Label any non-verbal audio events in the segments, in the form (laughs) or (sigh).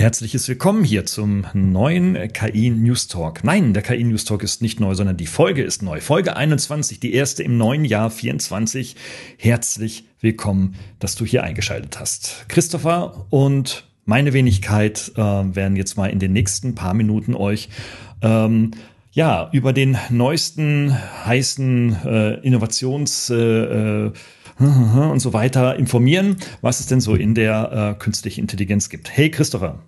Herzliches Willkommen hier zum neuen KI News Talk. Nein, der KI News Talk ist nicht neu, sondern die Folge ist neu. Folge 21, die erste im neuen Jahr 24. Herzlich willkommen, dass du hier eingeschaltet hast. Christopher und meine Wenigkeit äh, werden jetzt mal in den nächsten paar Minuten euch ähm, ja über den neuesten heißen äh, Innovations äh, äh (laughs) und so weiter informieren, was es denn so in der äh, künstlichen Intelligenz gibt. Hey Christopher.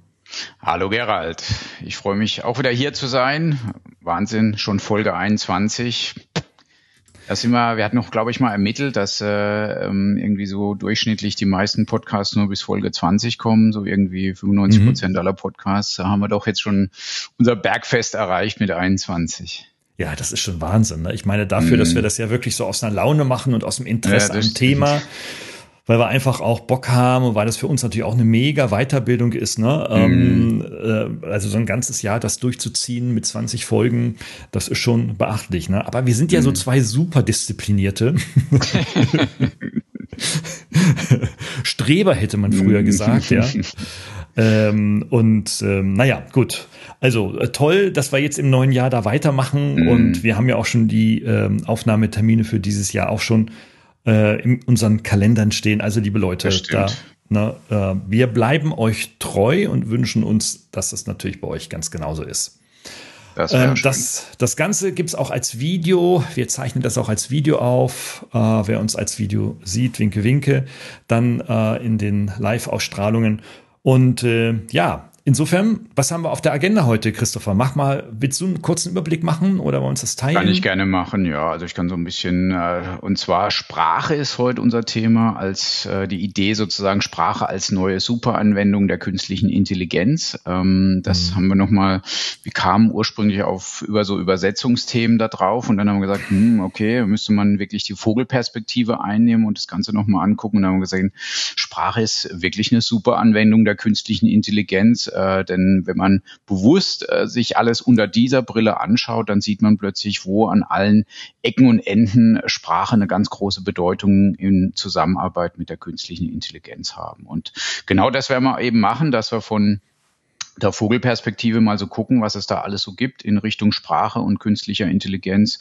Hallo Gerald, ich freue mich auch wieder hier zu sein. Wahnsinn, schon Folge 21. Da sind wir, wir hatten noch, glaube ich, mal ermittelt, dass äh, ähm, irgendwie so durchschnittlich die meisten Podcasts nur bis Folge 20 kommen, so irgendwie 95 Prozent mhm. aller Podcasts. Da haben wir doch jetzt schon unser Bergfest erreicht mit 21. Ja, das ist schon Wahnsinn. Ne? Ich meine, dafür, mm. dass wir mhm. das ja wirklich so aus einer Laune machen und aus dem Interesse ja, am Thema, weil wir einfach auch Bock haben und weil das für uns natürlich auch eine mega Weiterbildung ist. Ne? Mm. Ähm, äh, also so ein ganzes Jahr das durchzuziehen mit 20 Folgen, das ist schon beachtlich. Ne? Aber wir sind ja mm. so mhm. zwei super disziplinierte. (laughs) Streber hätte man früher gesagt, ja. Ähm, und ähm, naja, gut. Also äh, toll, dass wir jetzt im neuen Jahr da weitermachen. Mhm. Und wir haben ja auch schon die ähm, Aufnahmetermine für dieses Jahr auch schon äh, in unseren Kalendern stehen. Also liebe Leute, da, ne, äh, wir bleiben euch treu und wünschen uns, dass es natürlich bei euch ganz genauso ist. Das, ähm, das, das Ganze gibt's auch als Video. Wir zeichnen das auch als Video auf. Äh, wer uns als Video sieht, winke, winke, dann äh, in den Live-Ausstrahlungen. Und äh, ja, Insofern, was haben wir auf der Agenda heute, Christopher? Mach mal, willst du einen kurzen Überblick machen oder wollen wir uns das teilen? Kann ich gerne machen, ja. Also ich kann so ein bisschen, äh, und zwar Sprache ist heute unser Thema, als äh, die Idee sozusagen Sprache als neue Superanwendung der künstlichen Intelligenz. Ähm, das mhm. haben wir nochmal, wir kamen ursprünglich auf über so Übersetzungsthemen da drauf und dann haben wir gesagt, hm, okay, müsste man wirklich die Vogelperspektive einnehmen und das Ganze nochmal angucken. Und dann haben wir gesehen, Sprache ist wirklich eine Superanwendung der künstlichen Intelligenz äh, denn wenn man bewusst äh, sich alles unter dieser Brille anschaut, dann sieht man plötzlich, wo an allen Ecken und Enden Sprache eine ganz große Bedeutung in Zusammenarbeit mit der künstlichen Intelligenz haben. Und genau das werden wir eben machen, dass wir von der Vogelperspektive mal so gucken, was es da alles so gibt in Richtung Sprache und künstlicher Intelligenz.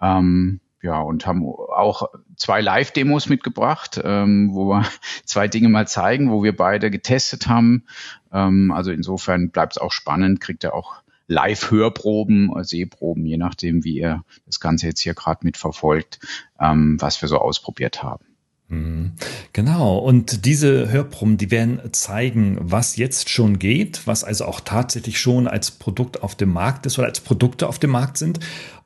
Ähm, ja, und haben auch zwei Live-Demos mitgebracht, ähm, wo wir (laughs) zwei Dinge mal zeigen, wo wir beide getestet haben. Ähm, also insofern bleibt es auch spannend, kriegt er auch Live-Hörproben, Sehproben, je nachdem, wie ihr das Ganze jetzt hier gerade mitverfolgt, ähm, was wir so ausprobiert haben. Mhm. Genau, und diese Hörproben, die werden zeigen, was jetzt schon geht, was also auch tatsächlich schon als Produkt auf dem Markt ist oder als Produkte auf dem Markt sind.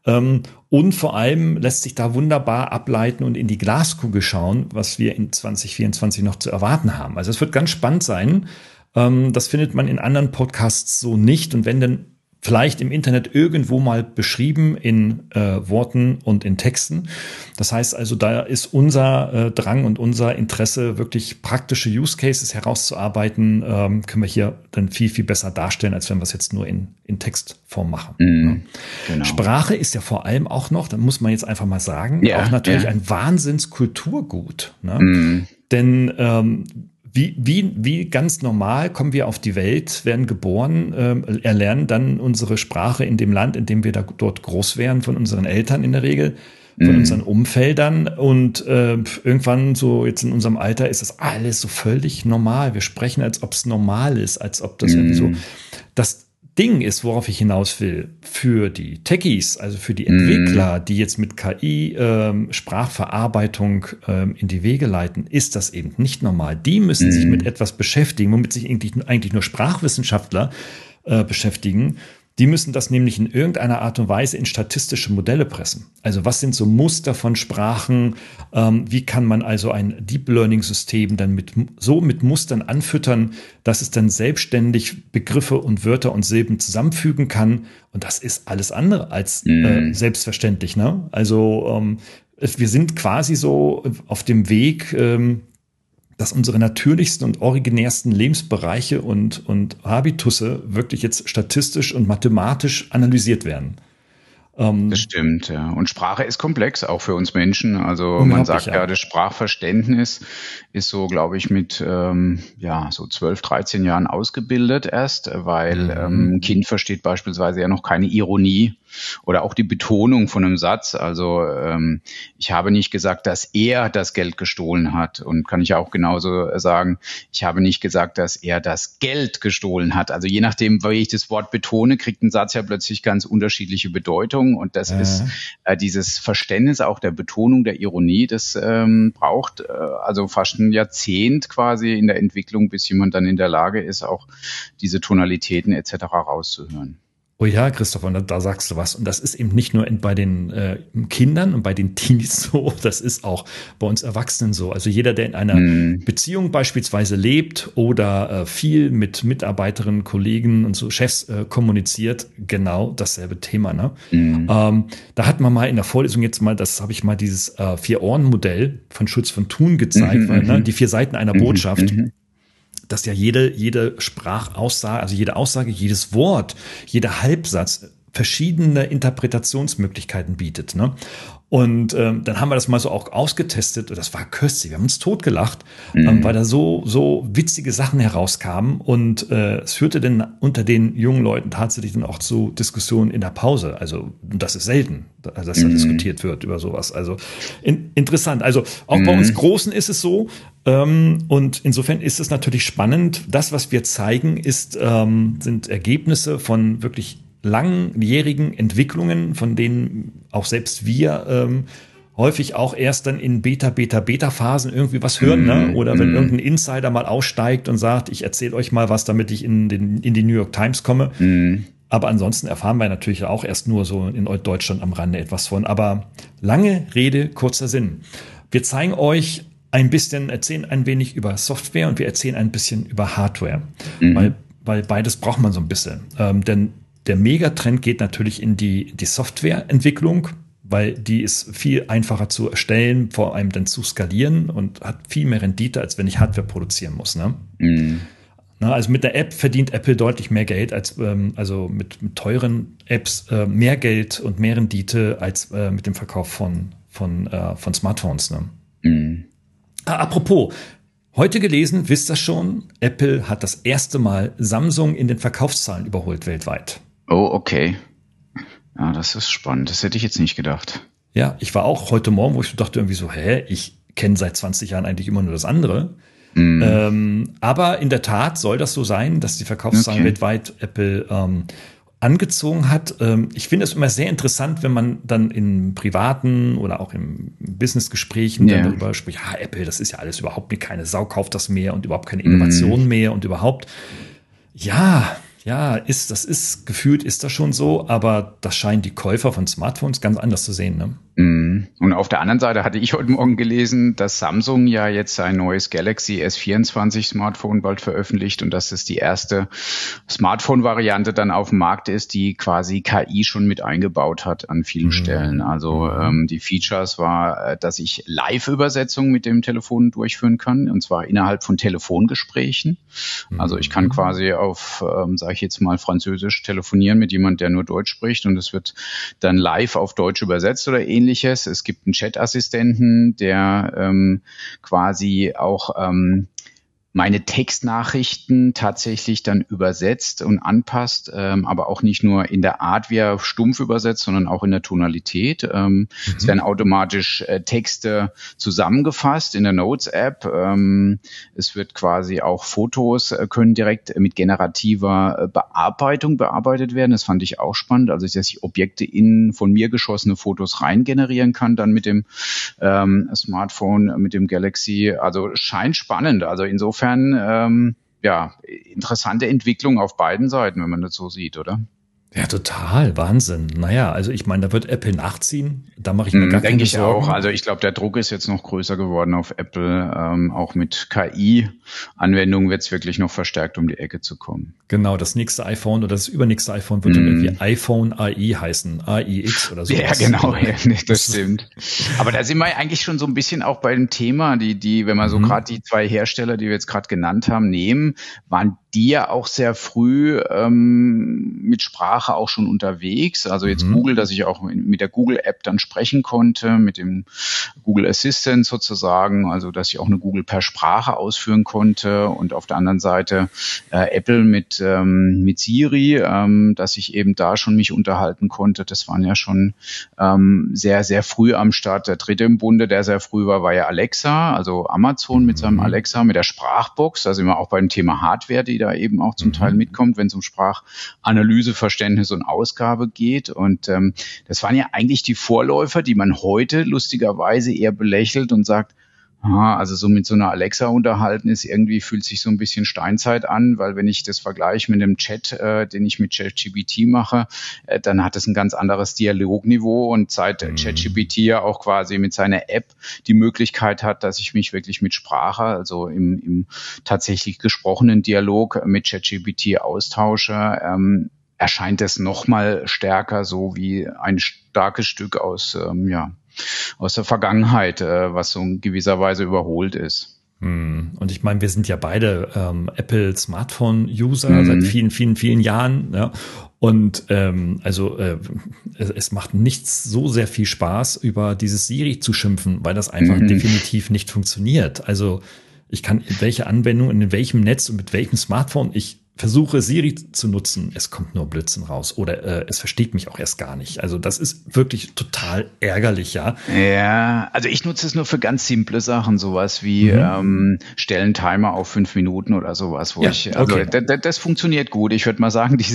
Ähm, und vor allem lässt sich da wunderbar ableiten und in die Glaskugel schauen, was wir in 2024 noch zu erwarten haben. Also es wird ganz spannend sein. Ähm, das findet man in anderen Podcasts so nicht. Und wenn denn vielleicht im Internet irgendwo mal beschrieben in äh, Worten und in Texten. Das heißt also, da ist unser äh, Drang und unser Interesse, wirklich praktische Use Cases herauszuarbeiten, ähm, können wir hier dann viel, viel besser darstellen, als wenn wir es jetzt nur in, in Textform machen. Mm, genau. Sprache ist ja vor allem auch noch, da muss man jetzt einfach mal sagen, ja, auch natürlich ja. ein Wahnsinnskulturgut. Ne? Mm. Denn ähm, wie, wie, wie ganz normal kommen wir auf die Welt, werden geboren, äh, erlernen dann unsere Sprache in dem Land, in dem wir da, dort groß wären, von unseren Eltern in der Regel, von mhm. unseren Umfeldern. Und äh, irgendwann, so jetzt in unserem Alter, ist das alles so völlig normal. Wir sprechen, als ob es normal ist, als ob das mhm. irgendwie so. Das, Ding ist, worauf ich hinaus will, für die Techies, also für die Entwickler, mm. die jetzt mit KI ähm, Sprachverarbeitung ähm, in die Wege leiten, ist das eben nicht normal. Die müssen mm. sich mit etwas beschäftigen, womit sich eigentlich, eigentlich nur Sprachwissenschaftler äh, beschäftigen, Die müssen das nämlich in irgendeiner Art und Weise in statistische Modelle pressen. Also was sind so Muster von Sprachen? Ähm, wie kann man also ein Deep Learning System dann mit, so mit Mustern anfüttern, dass es dann selbstständig Begriffe und Wörter und Silben zusammenfügen kann? Und das ist alles andere als äh, mhm. selbstverständlich. Ne? Also ähm, wir sind quasi so auf dem Weg, ähm, dass unsere natürlichsten und originärsten Lebensbereiche und, und Habitusse wirklich jetzt statistisch und mathematisch analysiert werden. Ähm, das stimmt, ja. Und Sprache ist komplex, auch für uns Menschen. Also man sagt ja, das Sprachverständnis ist so, glaube ich, mit ähm, ja so 12, 13 Jahren ausgebildet erst, weil mhm. ähm, ein Kind versteht beispielsweise ja noch keine Ironie oder auch die Betonung von einem Satz. Also ähm, ich habe nicht gesagt, dass er das Geld gestohlen hat und kann ich auch genauso sagen, ich habe nicht gesagt, dass er das Geld gestohlen hat. Also je nachdem, wie ich das Wort betone, kriegt ein Satz ja plötzlich ganz unterschiedliche Bedeutung und das ja. ist äh, dieses Verständnis auch der Betonung der Ironie, das ähm, braucht äh, also fast ein Jahrzehnt quasi in der Entwicklung, bis jemand dann in der Lage ist, auch diese Tonalitäten etc. rauszuhören. Oh ja, Christopher, da, da, sagst du was. Und das ist eben nicht nur bei den äh, Kindern und bei den Teenies (laughs) so, das ist auch bei uns Erwachsenen so. Also jeder, der in einer mm. Beziehung beispielsweise lebt oder äh, viel mit Mitarbeiterinnen, Kollegen und so Chefs äh, kommuniziert, genau dasselbe Thema. Ne? Mm. Ähm, da hat man mal in der Vorlesung jetzt mal, das habe ich mal dieses äh, Vier-Ohren-Modell von Schutz von Thun gezeigt, -hmm, weil, ne, mhm. die vier Seiten einer -hmm, Botschaft. -hmm dass ja jede, jede Sprachaussage, also jede Aussage, jedes Wort, jeder Halbsatz verschiedene Interpretationsmöglichkeiten bietet. Ne? Und ähm, dann haben wir das mal so auch ausgetestet. Das war köstlich. Wir haben uns totgelacht, mhm. ähm, weil da so, so witzige Sachen herauskamen. Und äh, es führte dann unter den jungen Leuten tatsächlich dann auch zu Diskussionen in der Pause. Also das ist selten, dass da mhm. diskutiert wird über sowas. Also in, interessant. Also auch mhm. bei uns Großen ist es so, und insofern ist es natürlich spannend. Das, was wir zeigen, ist, ähm, sind Ergebnisse von wirklich langjährigen Entwicklungen, von denen auch selbst wir ähm, häufig auch erst dann in Beta, Beta, Beta-Phasen irgendwie was hören, ne? Mhm. Oder wenn mm. irgendein Insider mal aussteigt und sagt, ich erzähle euch mal was, damit ich in, den, in die New York Times komme. Mm. Aber ansonsten erfahren wir natürlich auch erst nur so in Deutschland am Rande etwas von. Aber lange Rede, kurzer Sinn. Wir zeigen euch ein bisschen, erzählen ein wenig über Software und wir erzählen ein bisschen über Hardware, mhm. weil, weil beides braucht man so ein bisschen. Ähm, denn der Megatrend geht natürlich in die, die Softwareentwicklung, weil die ist viel einfacher zu erstellen, vor allem dann zu skalieren und hat viel mehr Rendite, als wenn ich Hardware produzieren muss. Ne? Mhm. Na, also mit der App verdient Apple deutlich mehr Geld als ähm, also mit, mit, teuren Apps äh, mehr Geld und mehr Rendite als äh, mit dem Verkauf von, von, äh, von Smartphones. Ne? Mhm. Ah, apropos, heute gelesen, wisst ihr schon, Apple hat das erste Mal Samsung in den Verkaufszahlen überholt weltweit. Oh, okay. Ja, das ist spannend. Das hätte ich jetzt nicht gedacht. Ja, ich war auch heute Morgen, wo ich dachte irgendwie so, hä, ich kenne seit 20 Jahren eigentlich immer nur das andere. Mm. Ähm, aber in der Tat soll das so sein, dass die Verkaufszahlen okay. weltweit Apple ähm, angezogen hat. Ähm, ich finde es immer sehr interessant, wenn man dann in privaten oder auch im Businessgesprächen yeah. darüber spricht, ja, Apple, das ist ja alles überhaupt nicht, keine Sau kauft das mehr und überhaupt keine Innovation mm. mehr und überhaupt. Ja, ja, ist, das ist gefühlt ist das schon so, aber das scheinen die Käufer von Smartphones ganz anders zu sehen. Ne? Mhm. Und auf der anderen Seite hatte ich heute Morgen gelesen, dass Samsung ja jetzt ein neues Galaxy S24 Smartphone bald veröffentlicht und dass es die erste Smartphone-Variante dann auf dem Markt ist, die quasi KI schon mit eingebaut hat an vielen mhm. Stellen. Also mhm. ähm, die Features war, äh, dass ich Live-Übersetzung mit dem Telefon durchführen kann und zwar innerhalb von Telefongesprächen. Also ich kann mhm. quasi auf, ähm, sage ich jetzt mal, Französisch telefonieren mit jemand, der nur Deutsch spricht und es wird dann live auf Deutsch übersetzt oder ähnliches ähnliches. Es gibt einen Chat-Assistenten, der ähm, quasi auch ähm, meine Textnachrichten tatsächlich dann übersetzt und anpasst, ähm, aber auch nicht nur in der Art, wie er stumpf übersetzt, sondern auch in der Tonalität. Ähm, mhm. Es werden automatisch äh, Texte zusammengefasst in der Notes-App. Ähm, es wird quasi auch Fotos äh, können direkt mit generativer äh, Bearbeitung bearbeitet werden. Das fand ich auch spannend, also dass ich Objekte in von mir geschossene Fotos rein generieren kann, dann mit dem ähm, Smartphone, mit dem Galaxy. Also scheint spannend. Also insofern insofern, ähm, ja, interessante Entwicklung auf beiden Seiten, wenn man das so sieht, oder? Ja, total, Wahnsinn. Naja, also ich meine, da wird Apple nachziehen. Da mache ich mir hm, gar Denke ich Sorgen. auch. Also ich glaube, der Druck ist jetzt noch größer geworden auf Apple. Ähm, auch mit KI-Anwendungen wird es wirklich noch verstärkt um die Ecke zu kommen. Genau, das nächste iPhone oder das übernächste iPhone wird mm. dann irgendwie iPhone AI heißen, AIX oder so. Ja, genau, (laughs) ja, das stimmt. Aber da sind wir eigentlich schon so ein bisschen auch bei dem Thema, die, die, wenn man so mhm. gerade die zwei Hersteller, die wir jetzt gerade genannt haben, nehmen, waren die ja auch sehr früh ähm, mit Sprache auch schon unterwegs. Also jetzt mhm. Google, dass ich auch mit der Google-App dann sprechen konnte, mit dem Google Assistant sozusagen, also dass ich auch eine Google per Sprache ausführen konnte und auf der anderen Seite äh, Apple mit, ähm, mit Siri, ähm, dass ich eben da schon mich unterhalten konnte. Das waren ja schon ähm, sehr, sehr früh am Start. Der dritte im Bunde, der sehr früh war, war ja Alexa, also Amazon mit seinem mhm. Alexa, mit der Sprachbox, also immer auch beim Thema Hardware, die da eben auch zum mhm. Teil mitkommt, wenn es um Sprachanalyse, Verständnis und Ausgabe geht. Und ähm, das waren ja eigentlich die Vorläufer, die man heute lustigerweise eher belächelt und sagt, Aha, also so mit so einer Alexa unterhalten ist irgendwie fühlt sich so ein bisschen Steinzeit an, weil wenn ich das vergleiche mit dem Chat, äh, den ich mit ChatGPT mache, äh, dann hat es ein ganz anderes Dialogniveau und seit mhm. ChatGPT ja auch quasi mit seiner App die Möglichkeit hat, dass ich mich wirklich mit Sprache, also im, im tatsächlich gesprochenen Dialog mit ChatGPT austausche, ähm, erscheint es nochmal stärker so wie ein starkes Stück aus, ähm, ja, aus der Vergangenheit, äh, was so in gewisser Weise überholt ist. Hm. Und ich meine, wir sind ja beide ähm, Apple Smartphone-User mhm. seit vielen, vielen, vielen Jahren. Ja? Und ähm, also äh, es, es, macht nicht so sehr viel Spaß, über dieses Siri zu schimpfen, weil das einfach mhm. definitiv nicht funktioniert. Also ich kann in welche Anwendung, in welchem Netz und mit welchem Smartphone ich versuche Siri zu nutzen, es kommt nur Blödsinn raus oder äh, es versteht mich auch erst gar nicht. Also das ist wirklich total ärgerlich, ja. Ja, also ich nutze es nur für ganz simple Sachen, sowas wie mhm. ähm, stellen Timer auf fünf Minuten oder sowas, wo ja, ich, also okay. das funktioniert gut. Ich würde mal sagen, (laughs) die,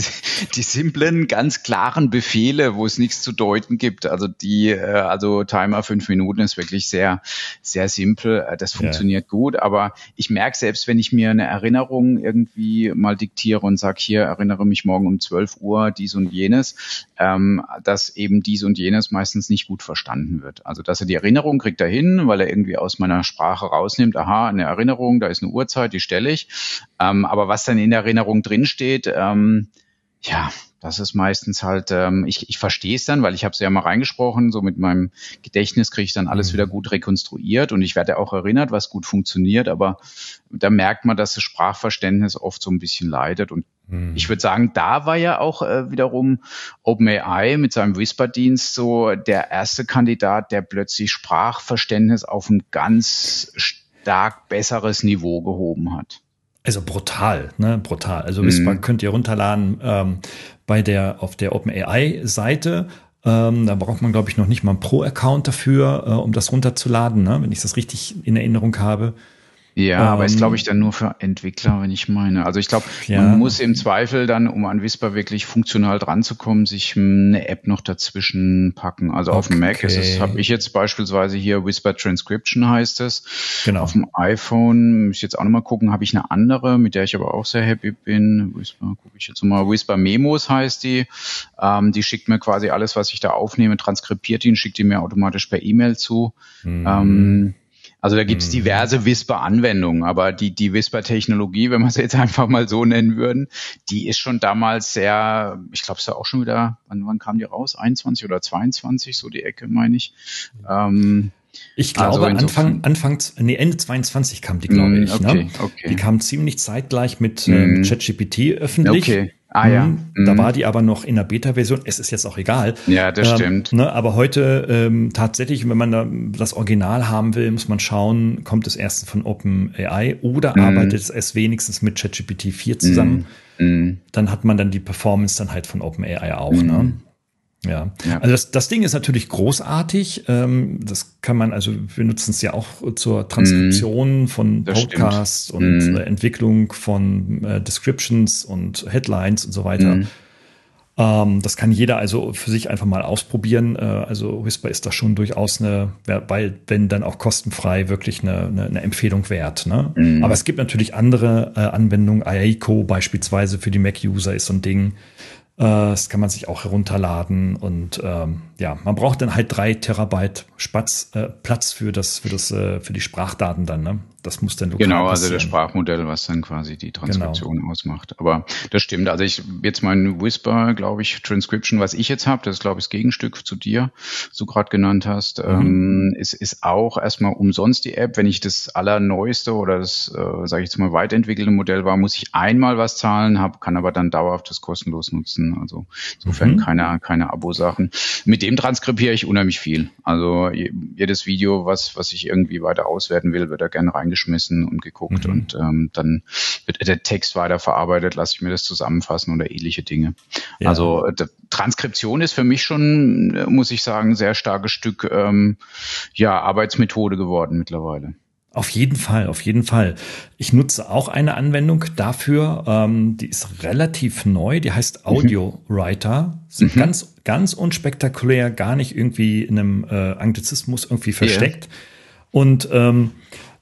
die simplen, ganz klaren Befehle, wo es nichts zu deuten gibt, also die, äh, also Timer fünf Minuten ist wirklich sehr, sehr simpel. Äh, das funktioniert ja. gut, aber ich merke selbst, wenn ich mir eine Erinnerung irgendwie mal die diktiere und sage, hier erinnere mich morgen um 12 Uhr dies und jenes, ähm, dass eben dies und jenes meistens nicht gut verstanden wird. Also dass er die Erinnerung kriegt er hin, weil er irgendwie aus meiner Sprache rausnimmt, aha, eine Erinnerung, da ist eine Uhrzeit, die stelle ich. Ähm, aber was dann in der Erinnerung drinsteht, ähm, ja, das ist meistens halt, ähm, ich, ich verstehe es dann, weil ich habe es ja mal reingesprochen, so mit meinem Gedächtnis kriege ich dann alles mhm. wieder gut rekonstruiert und ich werde auch erinnert, was gut funktioniert, aber da merkt man, dass das Sprachverständnis oft so ein bisschen leidet und mhm. ich würde sagen, da war ja auch äh, wiederum OpenAI mit seinem Whisper-Dienst so der erste Kandidat, der plötzlich Sprachverständnis auf ein ganz stark besseres Niveau gehoben hat. Also brutal, ne? Brutal. Also mhm. könnt ihr runterladen ähm, bei der auf der OpenAI-Seite. Ähm, da braucht man, glaube ich, noch nicht mal einen Pro-Account dafür, äh, um das runterzuladen, ne? wenn ich das richtig in Erinnerung habe. Ja, ähm, aber ist, glaube ich, dann nur für Entwickler, wenn ich meine. Also ich glaube, ja. man muss im Zweifel dann, um an Whisper wirklich funktional dran zu kommen, sich eine App noch dazwischen packen. Also okay. auf dem Mac ist es, habe ich jetzt beispielsweise hier Whisper Transcription heißt es. Genau. Auf dem iPhone, muss ich jetzt auch nochmal gucken, habe ich eine andere, mit der ich aber auch sehr happy bin. Whisper, gucke ich jetzt mal, Whisper Memos heißt die. Ähm, die schickt mir quasi alles, was ich da aufnehme, transkribiert und schickt die mir automatisch per E-Mail zu. Mhm. Ähm, also da gibt's mhm. diverse Whisper-Anwendungen, aber die, die Whisper-Technologie, wenn wir es jetzt (laughs) einfach mal so nennen würden, die ist schon damals sehr, ich glaube, es ja auch schon wieder, wann, wann kam die raus? 21 oder 22, so die Ecke, meine ich. Ähm, ich glaube, also Anfang, Anfang, nee, Ende 22 kam die, glaube mm, ich. Ne? Okay, ne? okay. Die kam ziemlich zeitgleich mit mm. äh, ChatGPT öffentlich. Okay. Ah ja. Mhm. Da war die aber noch in der Beta-Version. Es ist jetzt auch egal. Ja, das ähm, stimmt. Ne, aber heute ähm, tatsächlich, wenn man da das Original haben will, muss man schauen, kommt es erst von OpenAI oder mhm. arbeitet es wenigstens mit ChatGPT 4 zusammen. Mhm. Dann hat man dann die Performance dann halt von OpenAI auch. Ne? Mhm. Ja. ja. also das, das Ding ist natürlich großartig. Ähm, das kann man, also wir nutzen es ja auch zur Transkription mm, von Podcasts und mm. Entwicklung von äh, Descriptions und Headlines und so weiter. Mm. Ähm, das kann jeder also für sich einfach mal ausprobieren. Äh, also Whisper ist da schon durchaus eine, weil wenn dann auch kostenfrei wirklich eine, eine, eine Empfehlung wert. Ne? Mhm. Aber es gibt natürlich andere äh, Anwendungen. IAICO beispielsweise für die Mac-User ist so ein Ding. Äh, das kann man sich auch herunterladen und ähm, ja, man braucht dann halt drei Terabyte Spatz, äh, Platz für das, für das, äh, für die Sprachdaten dann. Ne? Das muss dann lokal Genau, also das Sprachmodell, was dann quasi die Transkription genau. ausmacht. Aber das stimmt. Also ich jetzt mein Whisper, glaube ich, Transcription, was ich jetzt habe, das ist glaube ich das Gegenstück zu dir, was du gerade genannt hast, mhm. ähm, ist, ist auch erstmal umsonst die App. Wenn ich das allerneueste oder das, äh, sage ich jetzt mal, weiterentwickelte Modell war, muss ich einmal was zahlen, hab, kann aber dann dauerhaft das kostenlos nutzen. Also insofern mhm. keine, keine Abo-Sachen. Mit dem transkribiere ich unheimlich viel. Also jedes Video, was, was ich irgendwie weiter auswerten will, wird da gerne reingeschmissen und geguckt mhm. und ähm, dann wird der Text weiterverarbeitet, lasse ich mir das zusammenfassen oder ähnliche Dinge. Ja. Also Transkription ist für mich schon, muss ich sagen, sehr starkes Stück ähm, ja, Arbeitsmethode geworden mittlerweile. Auf jeden Fall, auf jeden Fall. Ich nutze auch eine Anwendung dafür, ähm, die ist relativ neu, die heißt mhm. Audio Writer. Mhm. ganz, ganz unspektakulär, gar nicht irgendwie in einem äh, Anglizismus irgendwie versteckt. Yeah. Und ähm,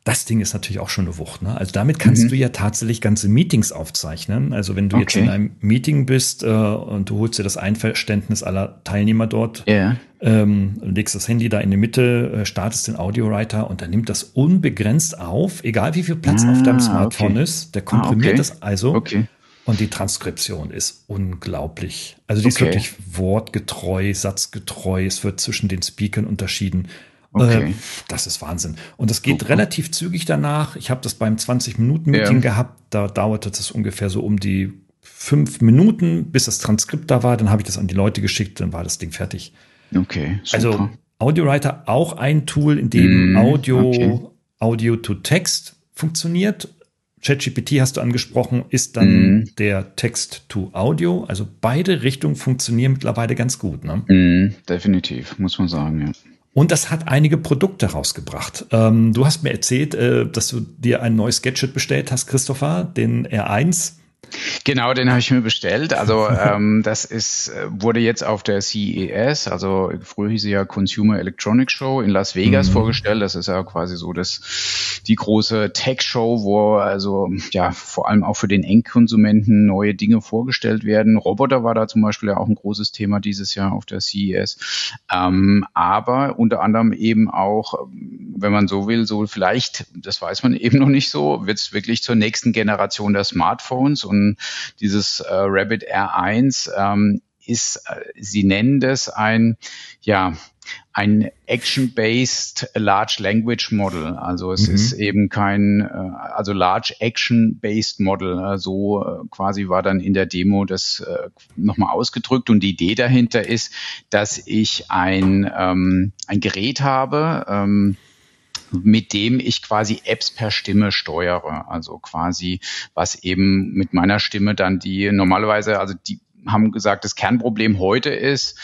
das Ding ist natürlich auch schon eine Wucht. Ne? Also damit kannst mhm. du ja tatsächlich ganze Meetings aufzeichnen. Also wenn du okay. jetzt in einem Meeting bist äh, und du holst dir das Einverständnis aller Teilnehmer dort, yeah. ähm, legst das Handy da in die Mitte, äh, startest den Audiowriter und dann nimmt das unbegrenzt auf, egal wie viel Platz ah, auf deinem Smartphone okay. ist. Der komprimiert ah, okay. das also. Okay. Und die Transkription ist unglaublich. Also die ist wirklich wortgetreu, satzgetreu. Es wird zwischen den Speakern unterschieden. Okay. Äh, das ist Wahnsinn. Und es geht Super. relativ zügig danach. Ich habe das beim 20-Minuten-Meeting ja. gehabt. Da dauerte das ungefähr so um die fünf Minuten, bis das Transkript da war. Dann habe ich das an die Leute geschickt, dann war das Ding fertig. Okay. Super. Also AudioWriter auch ein Tool, in dem mm, Audio, okay. Audio to Text funktioniert. ChatGPT hast du angesprochen, ist dann mm. der Text to Audio. Also beide Richtungen funktionieren mittlerweile ganz gut. Ne? Mm, definitiv, muss man sagen, ja. Und das hat einige Produkte rausgebracht. Ähm, du hast mir erzählt, äh, dass du dir ein neues Gadget bestellt hast, Christopher, den R1. Genau, den habe ich mir bestellt. Also (laughs) ähm, das ist äh, wurde jetzt auf der CES, also früher hieß sie ja Consumer Electronics Show in Las Vegas mhm. vorgestellt. Das ist ja quasi so das die große Tech Show, wo also ja vor allem auch für den Endkonsumenten neue Dinge vorgestellt werden. Roboter war da zum Beispiel ja auch ein großes Thema dieses Jahr auf der CES. Ähm, aber unter anderem eben auch, wenn man so will, so vielleicht, das weiß man eben noch nicht so, wird es wirklich zur nächsten Generation der Smartphones und dieses äh, Rabbit R1 ähm, ist, äh, Sie nennen das ein, ja, ein Action-based Large Language Model. Also es mhm. ist eben kein, äh, also Large Action-based Model. So äh, quasi war dann in der Demo das äh, nochmal ausgedrückt. Und die Idee dahinter ist, dass ich ein, ähm, ein Gerät habe, ähm, mit dem ich quasi Apps per Stimme steuere. Also quasi, was eben mit meiner Stimme dann die normalerweise, also die haben gesagt, das Kernproblem heute ist,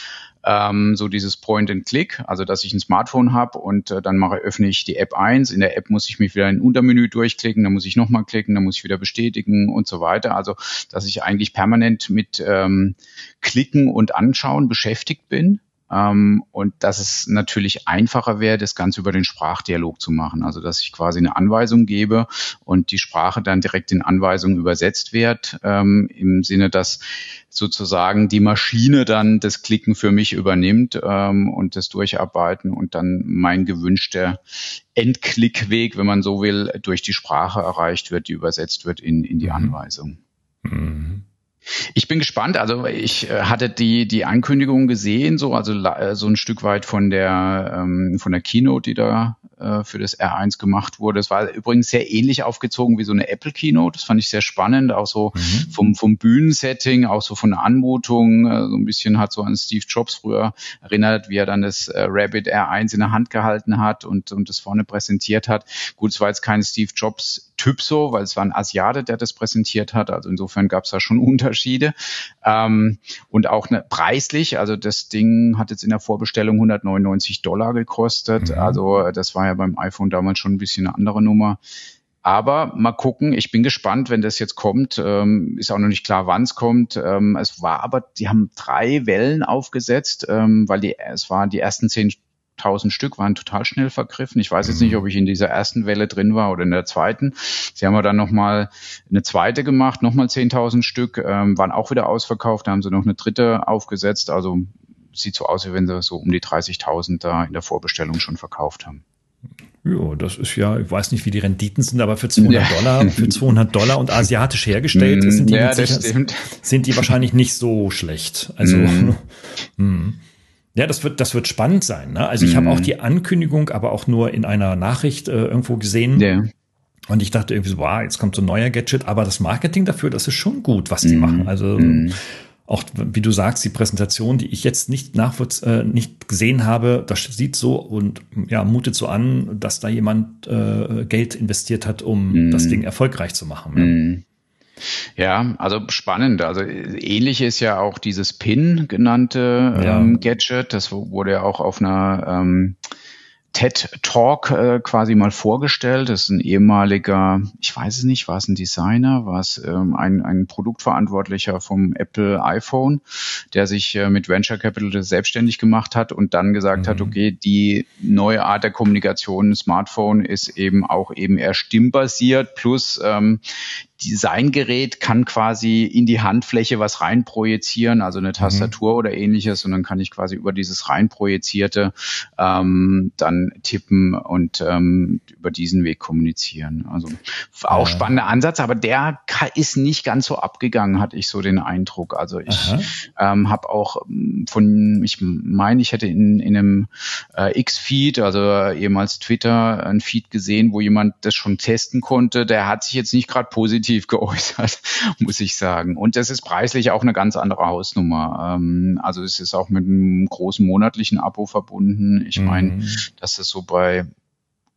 ähm, so dieses Point and Click, also dass ich ein Smartphone habe und äh, dann mache öffne ich die App 1. In der App muss ich mich wieder in ein Untermenü durchklicken, dann muss ich nochmal klicken, dann muss ich wieder bestätigen und so weiter. Also dass ich eigentlich permanent mit ähm, Klicken und Anschauen beschäftigt bin. Ähm, und dass es natürlich einfacher wäre, das Ganze über den Sprachdialog zu machen. Also dass ich quasi eine Anweisung gebe und die Sprache dann direkt in Anweisungen übersetzt wird, ähm, im Sinne, dass sozusagen die Maschine dann das Klicken für mich übernimmt ähm, und das Durcharbeiten und dann mein gewünschter Endklickweg, wenn man so will, durch die Sprache erreicht wird, die übersetzt wird in, in die mhm. Anweisung. Mhm. Ich bin gespannt. Also ich äh, hatte die die Ankündigung gesehen, so also äh, so ein Stück weit von der ähm, von der Keynote, die da äh, für das R1 gemacht wurde. Es war übrigens sehr ähnlich aufgezogen wie so eine Apple Keynote. Das fand ich sehr spannend, auch so mhm. vom vom Bühnensetting, auch so von der Anmutung. Äh, so ein bisschen hat so an Steve Jobs früher erinnert, wie er dann das äh, Rabbit R1 in der Hand gehalten hat und und das vorne präsentiert hat. Gut, es war jetzt kein Steve Jobs Typ so, weil es war ein Asiate, der das präsentiert hat. Also insofern gab es da schon (laughs) Unterschiede. Ähm, und auch ne, preislich, also das Ding hat jetzt in der Vorbestellung 199 Dollar gekostet. Mhm. Also das war ja beim iPhone damals schon ein bisschen eine andere Nummer. Aber mal gucken, ich bin gespannt, wenn das jetzt kommt. Ähm, ist auch noch nicht klar, wann es kommt. Ähm, es war aber, die haben drei Wellen aufgesetzt, ähm, weil die, es waren die ersten zehn 1000 Stück, waren total schnell vergriffen. Ich weiß jetzt nicht, ob ich in dieser ersten Welle drin war oder in der zweiten. Sie haben dann nochmal eine zweite gemacht, nochmal 10.000 Stück, ähm, waren auch wieder ausverkauft. Da haben sie noch eine dritte aufgesetzt. Also sieht so aus, wie wenn sie so um die 30.000 da in der Vorbestellung schon verkauft haben. Ja, das ist ja, ich weiß nicht, wie die Renditen sind, aber für 200 ja. Dollar, für 200 Dollar und asiatisch hergestellt (laughs) mm, sind die, ja, sicher, sind die wahrscheinlich nicht so schlecht. Also, mm. Hm. (laughs) ja, das wird, das wird spannend sein. Ne? Also ich mm. habe auch die Ankündigung, aber auch nur in einer Nachricht äh, irgendwo gesehen. Yeah. Und ich dachte irgendwie so, wow, jetzt kommt so ein neuer Gadget, aber das Marketing dafür, das ist schon gut, was die mm. machen. Also mm auch wie du sagst, die Präsentation, die ich jetzt nicht nachvoll äh, nicht gesehen habe, das sieht so und ja, mutet so an, dass da jemand äh, Geld investiert hat, um mm. das Ding erfolgreich zu machen. Ja. Mm. Ja, also spannend. Also ähnlich ist ja auch dieses PIN genannte ähm, ja. Gadget. Das wurde ja auch auf einer ähm, TED Talk äh, quasi mal vorgestellt. Das ist ein ehemaliger, ich weiß es nicht, war es ein Designer, war es ähm, ein, ein Produktverantwortlicher vom Apple iPhone, der sich äh, mit Venture Capital selbstständig gemacht hat und dann gesagt mhm. hat, okay, die neue Art der Kommunikation, Smartphone ist eben auch eben eher stimmbasiert plus ähm, Designgerät kann quasi in die Handfläche was reinprojizieren, also eine mhm. Tastatur mhm. oder ähnliches, und dann kann ich quasi über dieses reinprojizierte ähm, dann tippen und ähm, über diesen Weg kommunizieren. Also auch ja. spannender Ansatz, aber der ist nicht ganz so abgegangen, hatte ich so den Eindruck. Also ich ähm, habe auch ähm, von, ich meine, ich hätte in, in einem äh, X-Feed, also ehemals Twitter, ein Feed gesehen, wo jemand das schon testen konnte. Der hat sich jetzt nicht gerade positiv positiv geäußert, (laughs) muss ich sagen. Und das ist preislich auch eine ganz andere Hausnummer. Ähm, also es ist auch mit einem großen monatlichen Abo verbunden. Ich meine, mhm. dass das so bei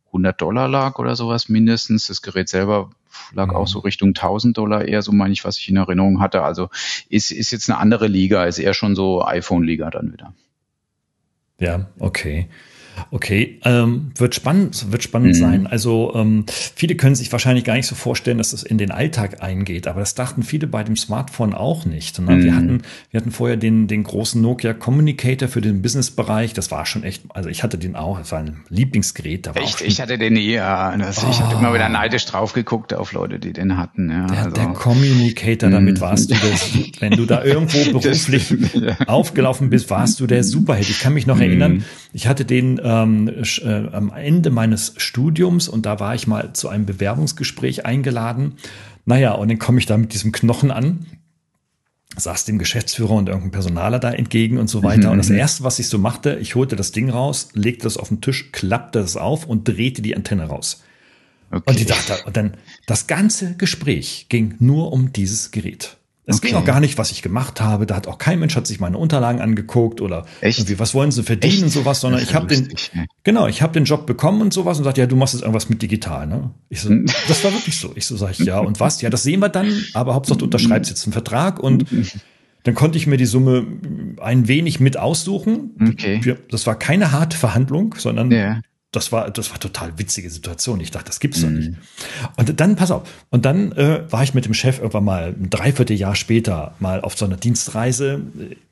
100 Dollar lag oder sowas mindestens. Das Gerät selber lag mhm. auch so Richtung 1000 Dollar eher, so meine ich, was ich in Erinnerung hatte. Also ist, ist jetzt eine andere Liga, ist eher schon so iPhone-Liga dann wieder. Ja, okay. Okay, ähm, wird spannend, wird spannend mhm. sein. Also ähm, viele können sich wahrscheinlich gar nicht so vorstellen, dass es in den Alltag eingeht, aber das dachten viele bei dem Smartphone auch nicht. Ne? Mhm. Wir hatten, wir hatten vorher den den großen Nokia Communicator für den Businessbereich. Das war schon echt, also ich hatte den auch, das war ein Lieblingsgerät. Da war echt, ich hatte den nie. Ja. Das, oh. Ich hatte immer wieder neidisch drauf geguckt auf Leute, die den hatten. Ja, der, also. der Communicator, damit mhm. warst du das, (laughs) wenn du da irgendwo beruflich ja. aufgelaufen bist, warst du der Superheld. Ich kann mich noch erinnern, mhm. ich hatte den ähm, äh, am Ende meines Studiums und da war ich mal zu einem Bewerbungsgespräch eingeladen. Naja, und dann komme ich da mit diesem Knochen an saß dem Geschäftsführer und irgendein Personaler da entgegen und so weiter. Mhm. Und das mhm. erste, was ich so machte, ich holte das Ding raus, legte das auf den Tisch, klappte es auf und drehte die Antenne raus. Okay. Und die dachte, und dann das ganze Gespräch ging nur um dieses Gerät. Es okay. ging auch gar nicht, was ich gemacht habe. Da hat auch kein Mensch hat sich meine Unterlagen angeguckt oder Echt? irgendwie, was wollen sie verdienen Echt? und sowas, sondern ich habe den, genau, ich habe den Job bekommen und sowas und sagt, ja, du machst jetzt irgendwas mit digital, ne? Ich so, (laughs) das war wirklich so. Ich so, sag ich, ja, und was? Ja, das sehen wir dann, aber Hauptsache du unterschreibst jetzt einen Vertrag und dann konnte ich mir die Summe ein wenig mit aussuchen. Okay. Das war keine harte Verhandlung, sondern ja das war, das war total witzige Situation. Ich dachte, das gibt's doch nicht. Mhm. Und dann, pass auf, und dann äh, war ich mit dem Chef irgendwann mal ein Dreivierteljahr später mal auf so einer Dienstreise.